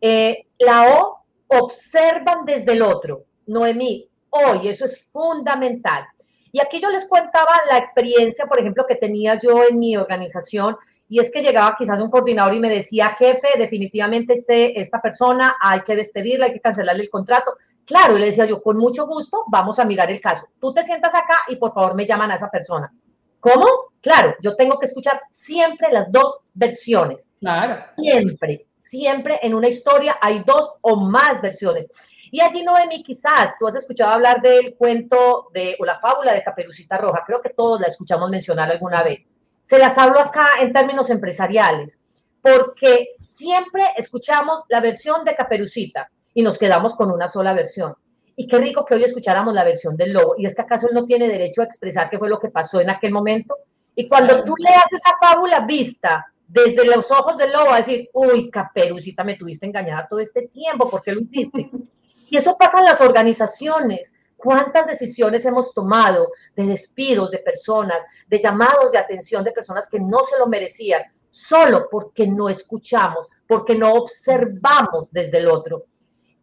Eh, la O, observan desde el otro. Noemí, hoy eso es fundamental. Y aquí yo les contaba la experiencia, por ejemplo, que tenía yo en mi organización, y es que llegaba quizás un coordinador y me decía, jefe, definitivamente este, esta persona hay que despedirla, hay que cancelarle el contrato. Claro, y le decía yo, con mucho gusto, vamos a mirar el caso. Tú te sientas acá y por favor me llaman a esa persona. ¿Cómo? Claro, yo tengo que escuchar siempre las dos versiones. Claro. Siempre, siempre en una historia hay dos o más versiones. Y allí, Noemi, quizás tú has escuchado hablar del cuento de, o la fábula de Caperucita Roja, creo que todos la escuchamos mencionar alguna vez. Se las hablo acá en términos empresariales, porque siempre escuchamos la versión de Caperucita y nos quedamos con una sola versión. Y qué rico que hoy escucháramos la versión del lobo. ¿Y es que acaso él no tiene derecho a expresar qué fue lo que pasó en aquel momento? Y cuando tú leas esa fábula vista desde los ojos del lobo, a decir, uy, Caperucita, me tuviste engañada todo este tiempo, ¿por qué lo hiciste? Y eso pasa en las organizaciones. ¿Cuántas decisiones hemos tomado de despidos de personas, de llamados de atención de personas que no se lo merecían, solo porque no escuchamos, porque no observamos desde el otro?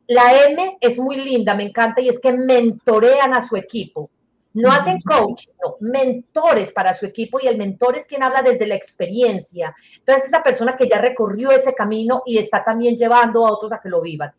La M es muy linda, me encanta, y es que mentorean a su equipo. No hacen coach, no, mentores para su equipo y el mentor es quien habla desde la experiencia. Entonces, esa persona que ya recorrió ese camino y está también llevando a otros a que lo vivan.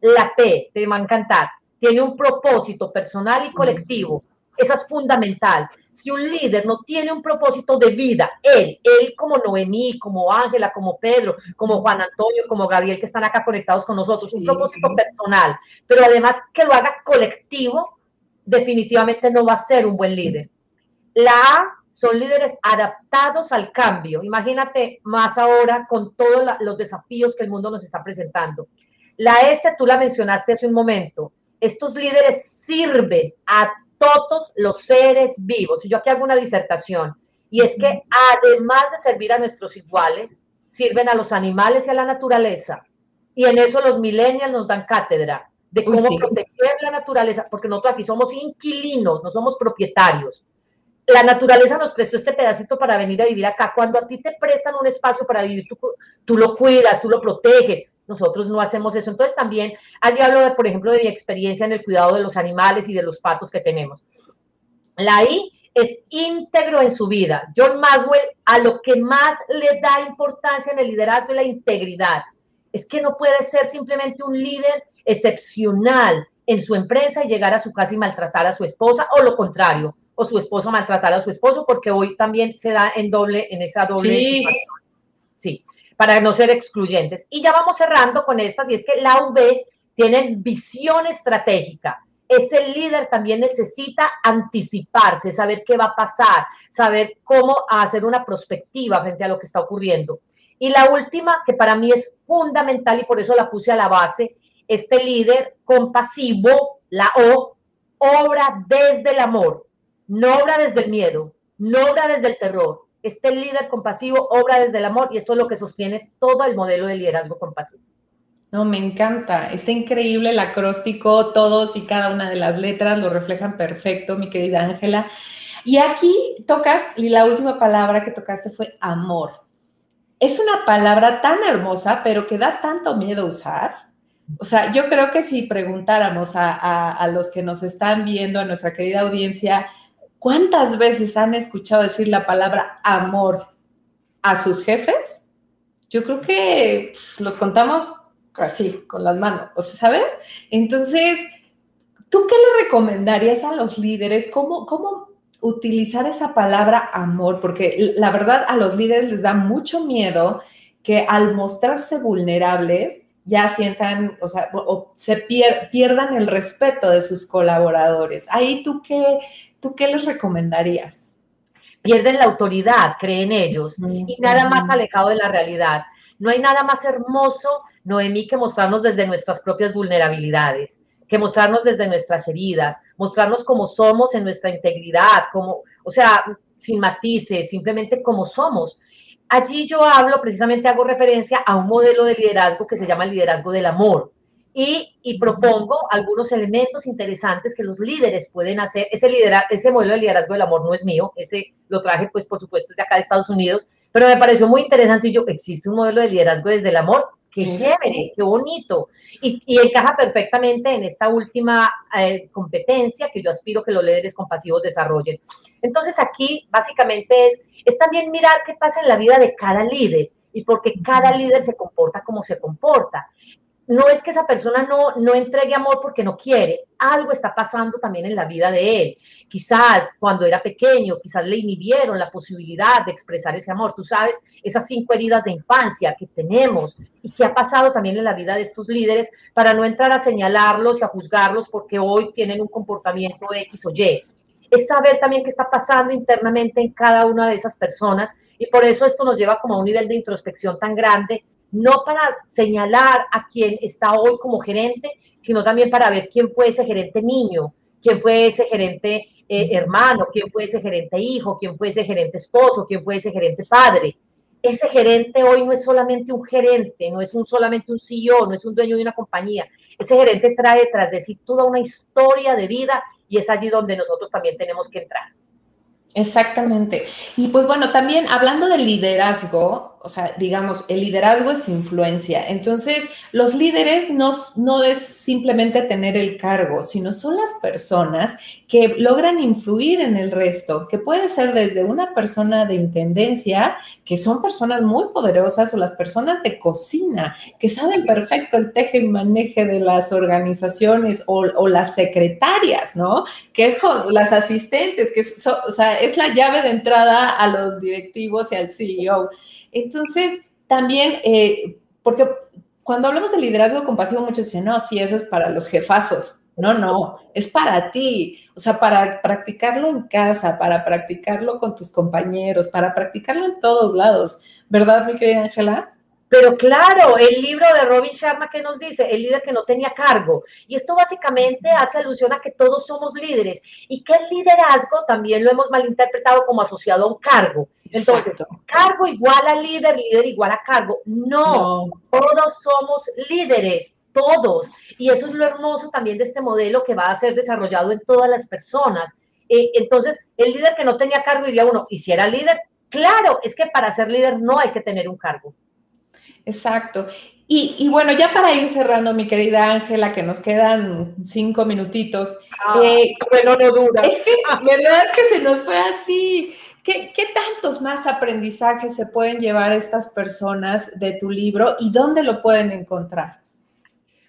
La P, te va a encantar, tiene un propósito personal y colectivo. Esa es fundamental. Si un líder no tiene un propósito de vida, él, él como Noemí, como Ángela, como Pedro, como Juan Antonio, como Gabriel, que están acá conectados con nosotros, un propósito personal, pero además que lo haga colectivo, definitivamente no va a ser un buen líder. La A son líderes adaptados al cambio. Imagínate más ahora con todos los desafíos que el mundo nos está presentando. La S, tú la mencionaste hace un momento. Estos líderes sirven a todos los seres vivos. Y yo aquí hago una disertación. Y es que además de servir a nuestros iguales, sirven a los animales y a la naturaleza. Y en eso los millennials nos dan cátedra de cómo proteger la naturaleza, porque nosotros aquí somos inquilinos, no somos propietarios. La naturaleza nos prestó este pedacito para venir a vivir acá. Cuando a ti te prestan un espacio para vivir, tú, tú lo cuidas, tú lo proteges, nosotros no hacemos eso. Entonces también, allí hablo, de, por ejemplo, de mi experiencia en el cuidado de los animales y de los patos que tenemos. La I es íntegro en su vida. John Maswell, a lo que más le da importancia en el liderazgo es la integridad. Es que no puede ser simplemente un líder excepcional en su empresa y llegar a su casa y maltratar a su esposa o lo contrario, o su esposo maltratar a su esposo, porque hoy también se da en doble, en esa doble. Sí. Sí para no ser excluyentes. Y ya vamos cerrando con estas, y es que la UB tiene visión estratégica. Ese líder también necesita anticiparse, saber qué va a pasar, saber cómo hacer una perspectiva frente a lo que está ocurriendo. Y la última, que para mí es fundamental y por eso la puse a la base, este líder compasivo, la O, obra desde el amor, no obra desde el miedo, no obra desde el terror, este líder compasivo obra desde el amor y esto es lo que sostiene todo el modelo de liderazgo compasivo. No, me encanta. Está increíble el acróstico, todos y cada una de las letras lo reflejan perfecto, mi querida Ángela. Y aquí tocas, y la última palabra que tocaste fue amor. Es una palabra tan hermosa, pero que da tanto miedo usar. O sea, yo creo que si preguntáramos a, a los que nos están viendo, a nuestra querida audiencia, ¿Cuántas veces han escuchado decir la palabra amor a sus jefes? Yo creo que los contamos así, con las manos, ¿sabes? Entonces, ¿tú qué le recomendarías a los líderes? ¿Cómo, cómo utilizar esa palabra amor, porque la verdad a los líderes les da mucho miedo que al mostrarse vulnerables ya sientan, o sea, o se pierdan el respeto de sus colaboradores. Ahí tú qué, tú qué les recomendarías? Pierden la autoridad, creen ellos, y nada más alejado de la realidad. No hay nada más hermoso, Noemí, que mostrarnos desde nuestras propias vulnerabilidades, que mostrarnos desde nuestras heridas, mostrarnos como somos en nuestra integridad, como, o sea, sin matices, simplemente como somos. Allí yo hablo, precisamente hago referencia a un modelo de liderazgo que se llama el liderazgo del amor. Y, y, propongo algunos elementos interesantes que los líderes pueden hacer. Ese, liderazgo, ese modelo de liderazgo del amor no es mío, ese lo traje, pues, por supuesto, de acá de Estados Unidos, pero me pareció muy interesante y yo, existe un modelo de liderazgo desde el amor, qué chévere, qué bonito. Y, y, encaja perfectamente en esta última eh, competencia que yo aspiro que los líderes compasivos desarrollen. Entonces aquí básicamente es es también mirar qué pasa en la vida de cada líder y porque cada líder se comporta como se comporta. No es que esa persona no, no entregue amor porque no quiere, algo está pasando también en la vida de él. Quizás cuando era pequeño, quizás le inhibieron la posibilidad de expresar ese amor. Tú sabes, esas cinco heridas de infancia que tenemos y que ha pasado también en la vida de estos líderes para no entrar a señalarlos y a juzgarlos porque hoy tienen un comportamiento X o Y es saber también qué está pasando internamente en cada una de esas personas y por eso esto nos lleva como a un nivel de introspección tan grande, no para señalar a quien está hoy como gerente, sino también para ver quién fue ese gerente niño, quién fue ese gerente eh, hermano, quién fue ese gerente hijo, quién fue ese gerente esposo, quién fue ese gerente padre. Ese gerente hoy no es solamente un gerente, no es un, solamente un CEO, no es un dueño de una compañía. Ese gerente trae detrás de sí toda una historia de vida y es allí donde nosotros también tenemos que entrar. Exactamente. Y pues bueno, también hablando del liderazgo, o sea, digamos, el liderazgo es influencia. Entonces, los líderes no, no es simplemente tener el cargo, sino son las personas que logran influir en el resto, que puede ser desde una persona de intendencia, que son personas muy poderosas, o las personas de cocina, que saben perfecto el teje y maneje de las organizaciones, o, las secretarias, ¿no? Que es con las asistentes, que o sea, es la llave de entrada a los directivos y al CEO. Entonces, también, eh, porque cuando hablamos de liderazgo compasivo, muchos dicen, no, sí, eso es para los jefazos. No, no, es para ti. O sea, para practicarlo en casa, para practicarlo con tus compañeros, para practicarlo en todos lados. ¿Verdad, mi querida Ángela? Pero claro, el libro de Robin Sharma que nos dice, el líder que no tenía cargo. Y esto básicamente hace alusión a que todos somos líderes y que el liderazgo también lo hemos malinterpretado como asociado a un cargo. Entonces, cargo igual a líder, líder igual a cargo. No, todos somos líderes, todos. Y eso es lo hermoso también de este modelo que va a ser desarrollado en todas las personas. Eh, entonces, el líder que no tenía cargo diría uno, ¿y si era líder? Claro, es que para ser líder no hay que tener un cargo. Exacto. Y, bueno, ya para ir cerrando, mi querida Ángela, que nos quedan cinco minutitos. Ah, eh, bueno, no duda. Es que, ¿verdad que se nos fue así? ¿Qué, ¿Qué, tantos más aprendizajes se pueden llevar estas personas de tu libro y dónde lo pueden encontrar?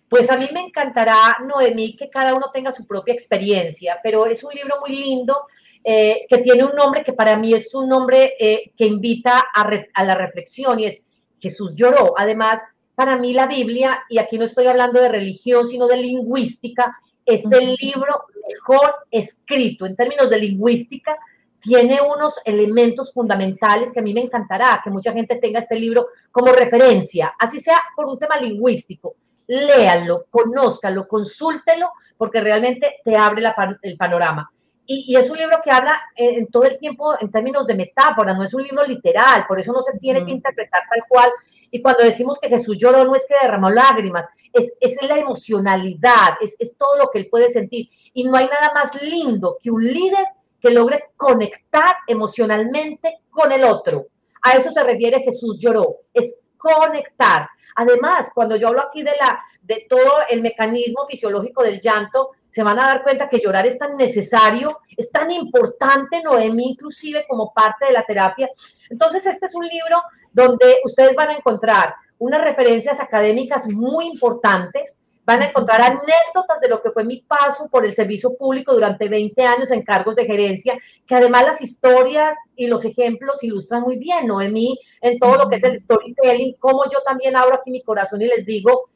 Pues a mí me encantará, Noemí, que cada uno tenga su propia experiencia, pero es un libro muy lindo eh, que tiene un nombre que para mí es un nombre eh, que invita a, a la reflexión y es Jesús lloró. Además, para mí la Biblia, y aquí no estoy hablando de religión, sino de lingüística, es el libro mejor escrito en términos de lingüística. Tiene unos elementos fundamentales que a mí me encantará que mucha gente tenga este libro como referencia, así sea por un tema lingüístico. Léanlo, conózcalo, consúltelo, porque realmente te abre el panorama. Y, es un libro que habla en, todo el tiempo en términos de metáfora, no es un libro literal, por eso no se tiene que interpretar tal cual. Y cuando decimos que Jesús lloró, no es que derramó lágrimas, es, es la emocionalidad, es, es todo lo que él puede sentir. Y no hay nada más lindo que un líder que logre conectar emocionalmente con el otro. A eso se refiere Jesús lloró, es conectar. Además, cuando yo hablo aquí de, la, de todo el mecanismo fisiológico del llanto, se van a dar cuenta que llorar es tan necesario, es tan importante, Noemí, inclusive como parte de la terapia. Entonces, este es un libro donde ustedes van a encontrar unas referencias académicas muy importantes, van a encontrar anécdotas de lo que fue mi paso por el servicio público durante 20 años en cargos de gerencia, que además las historias y los ejemplos ilustran muy bien, Noemí, en todo lo que es el storytelling, como yo también abro aquí mi corazón y les digo,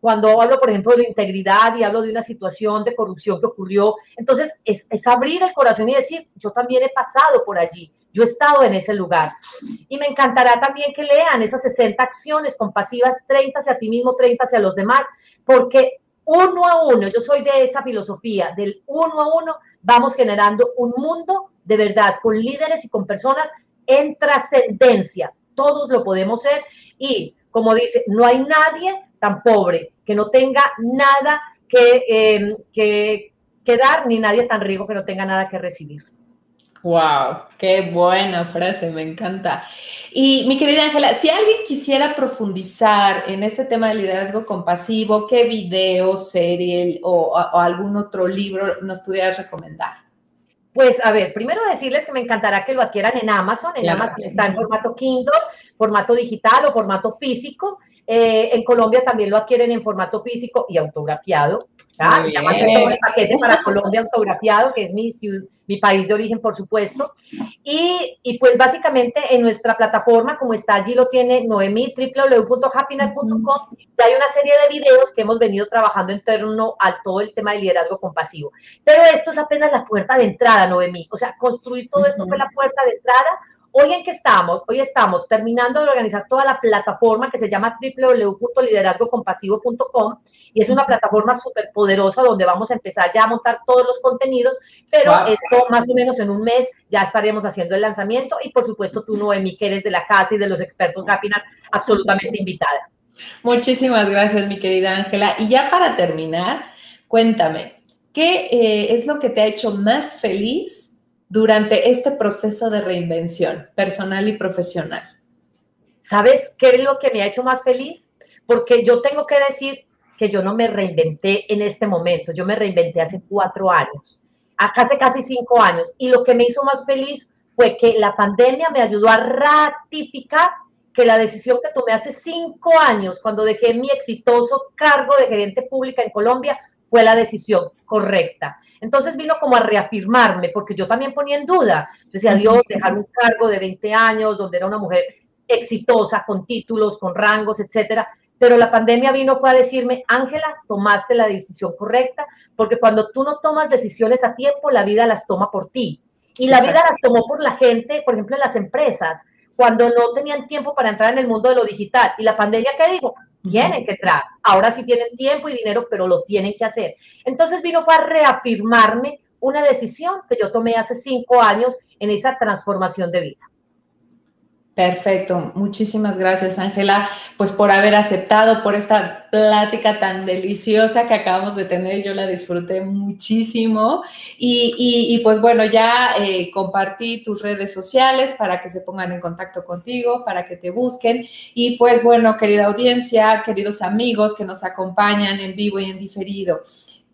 cuando hablo, por ejemplo, de integridad y hablo de una situación de corrupción que ocurrió, entonces es, es abrir el corazón y decir, yo también he pasado por allí, yo he estado en ese lugar. Y me encantará también que lean esas 60 acciones compasivas, 30 hacia ti mismo, 30 hacia los demás, porque uno a uno, yo soy de esa filosofía, del uno a uno, vamos generando un mundo de verdad, con líderes y con personas en trascendencia. Todos lo podemos ser y, como dice, no hay nadie tan pobre que no tenga nada que, eh, que, que dar, ni nadie tan rico que no tenga nada que recibir. Wow, qué buena frase, me encanta. Y mi querida Ángela, si alguien quisiera profundizar en este tema de liderazgo compasivo, ¿qué video, serie o, algún otro libro nos pudieras recomendar? Pues a ver, primero decirles que me encantará que lo adquieran en Amazon. En Amazon está en formato Kindle, formato digital o formato físico. Eh, en Colombia también lo adquieren en formato físico y autografiado. ¿ah? el paquete para Colombia autografiado, que es mi, mi país de origen, por supuesto. Y, y, pues básicamente en nuestra plataforma, como está allí, lo tiene Noemi, www.happiness.com, ya hay una serie de videos que hemos venido trabajando en torno a todo el tema del liderazgo compasivo. Pero esto es apenas la puerta de entrada, Noemi. O sea, construir todo esto fue la puerta de entrada Hoy en qué estamos? Hoy estamos terminando de organizar toda la plataforma que se llama www.liderazgocompasivo.com y es una plataforma súper poderosa donde vamos a empezar ya a montar todos los contenidos, pero esto más o menos en un mes ya estaremos haciendo el lanzamiento y por supuesto tú, Noemi, que eres de la casa y de los expertos Gapinar, absolutamente invitada. Muchísimas gracias, mi querida Ángela. Y ya para terminar, cuéntame, ¿qué eh, es lo que te ha hecho más feliz durante este proceso de reinvención personal y profesional? ¿Sabes qué es lo que me ha hecho más feliz? Porque yo tengo que decir que yo no me reinventé en este momento, yo me reinventé hace cuatro años, hace casi cinco años, y lo que me hizo más feliz fue que la pandemia me ayudó a ratificar que la decisión que tomé hace cinco años, cuando dejé mi exitoso cargo de gerente pública en Colombia, fue la decisión correcta. Entonces vino como a reafirmarme, porque yo también ponía en duda. Yo decía, Dios, dejar un cargo de 20 años, donde era una mujer exitosa, con títulos, con rangos, etcétera. Pero la pandemia vino fue a decirme, Ángela, tomaste la decisión correcta, porque cuando tú no tomas decisiones a tiempo, la vida las toma por ti. Y la vida las tomó por la gente, por ejemplo, en las empresas, cuando no tenían tiempo para entrar en el mundo de lo digital. Y la pandemia, ¿qué digo? Tienen que entrar. Ahora sí tienen tiempo y dinero, pero lo tienen que hacer. Entonces vino fue a reafirmarme una decisión que yo tomé hace cinco años en esa transformación de vida. Perfecto, muchísimas gracias Ángela, pues por haber aceptado, por esta plática tan deliciosa que acabamos de tener, yo la disfruté muchísimo. Y, pues bueno, ya eh, compartí tus redes sociales para que se pongan en contacto contigo, para que te busquen. Y pues bueno, querida audiencia, queridos amigos que nos acompañan en vivo y en diferido.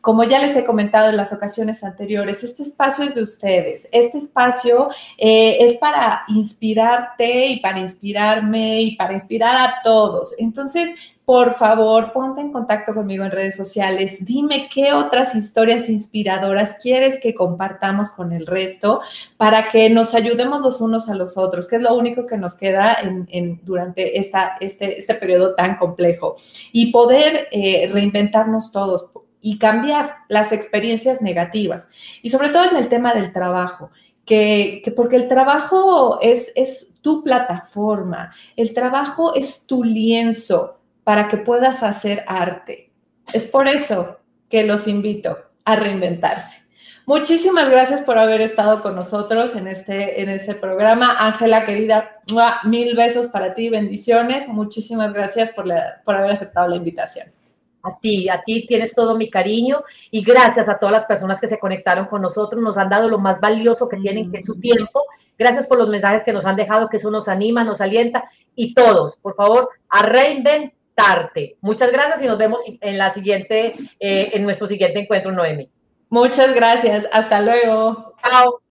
Como ya les he comentado en las ocasiones anteriores, este espacio es de ustedes. Este espacio eh, es para inspirarte y para inspirarme y para inspirar a todos. Entonces, por favor, ponte en contacto conmigo en redes sociales. Dime qué otras historias inspiradoras quieres que compartamos con el resto para que nos ayudemos los unos a los otros, que es lo único que nos queda en, durante esta, este, este periodo tan complejo. Y poder eh, reinventarnos todos y cambiar las experiencias negativas. Y sobre todo en el tema del trabajo, que, porque el trabajo es, es tu plataforma, el trabajo es tu lienzo para que puedas hacer arte. Es por eso que los invito a reinventarse. Muchísimas gracias por haber estado con nosotros en este, en este programa. Ángela, querida, mil besos para ti, bendiciones. Muchísimas gracias por, por haber aceptado la invitación. A ti, a ti tienes todo mi cariño y gracias a todas las personas que se conectaron con nosotros, nos han dado lo más valioso que tienen, que es su tiempo. Gracias por los mensajes que nos han dejado, que eso nos anima, nos alienta y todos, por favor, a reinventarte. Muchas gracias y nos vemos en la siguiente, eh, en nuestro siguiente encuentro, Noemi. Muchas gracias. Hasta luego. Chao.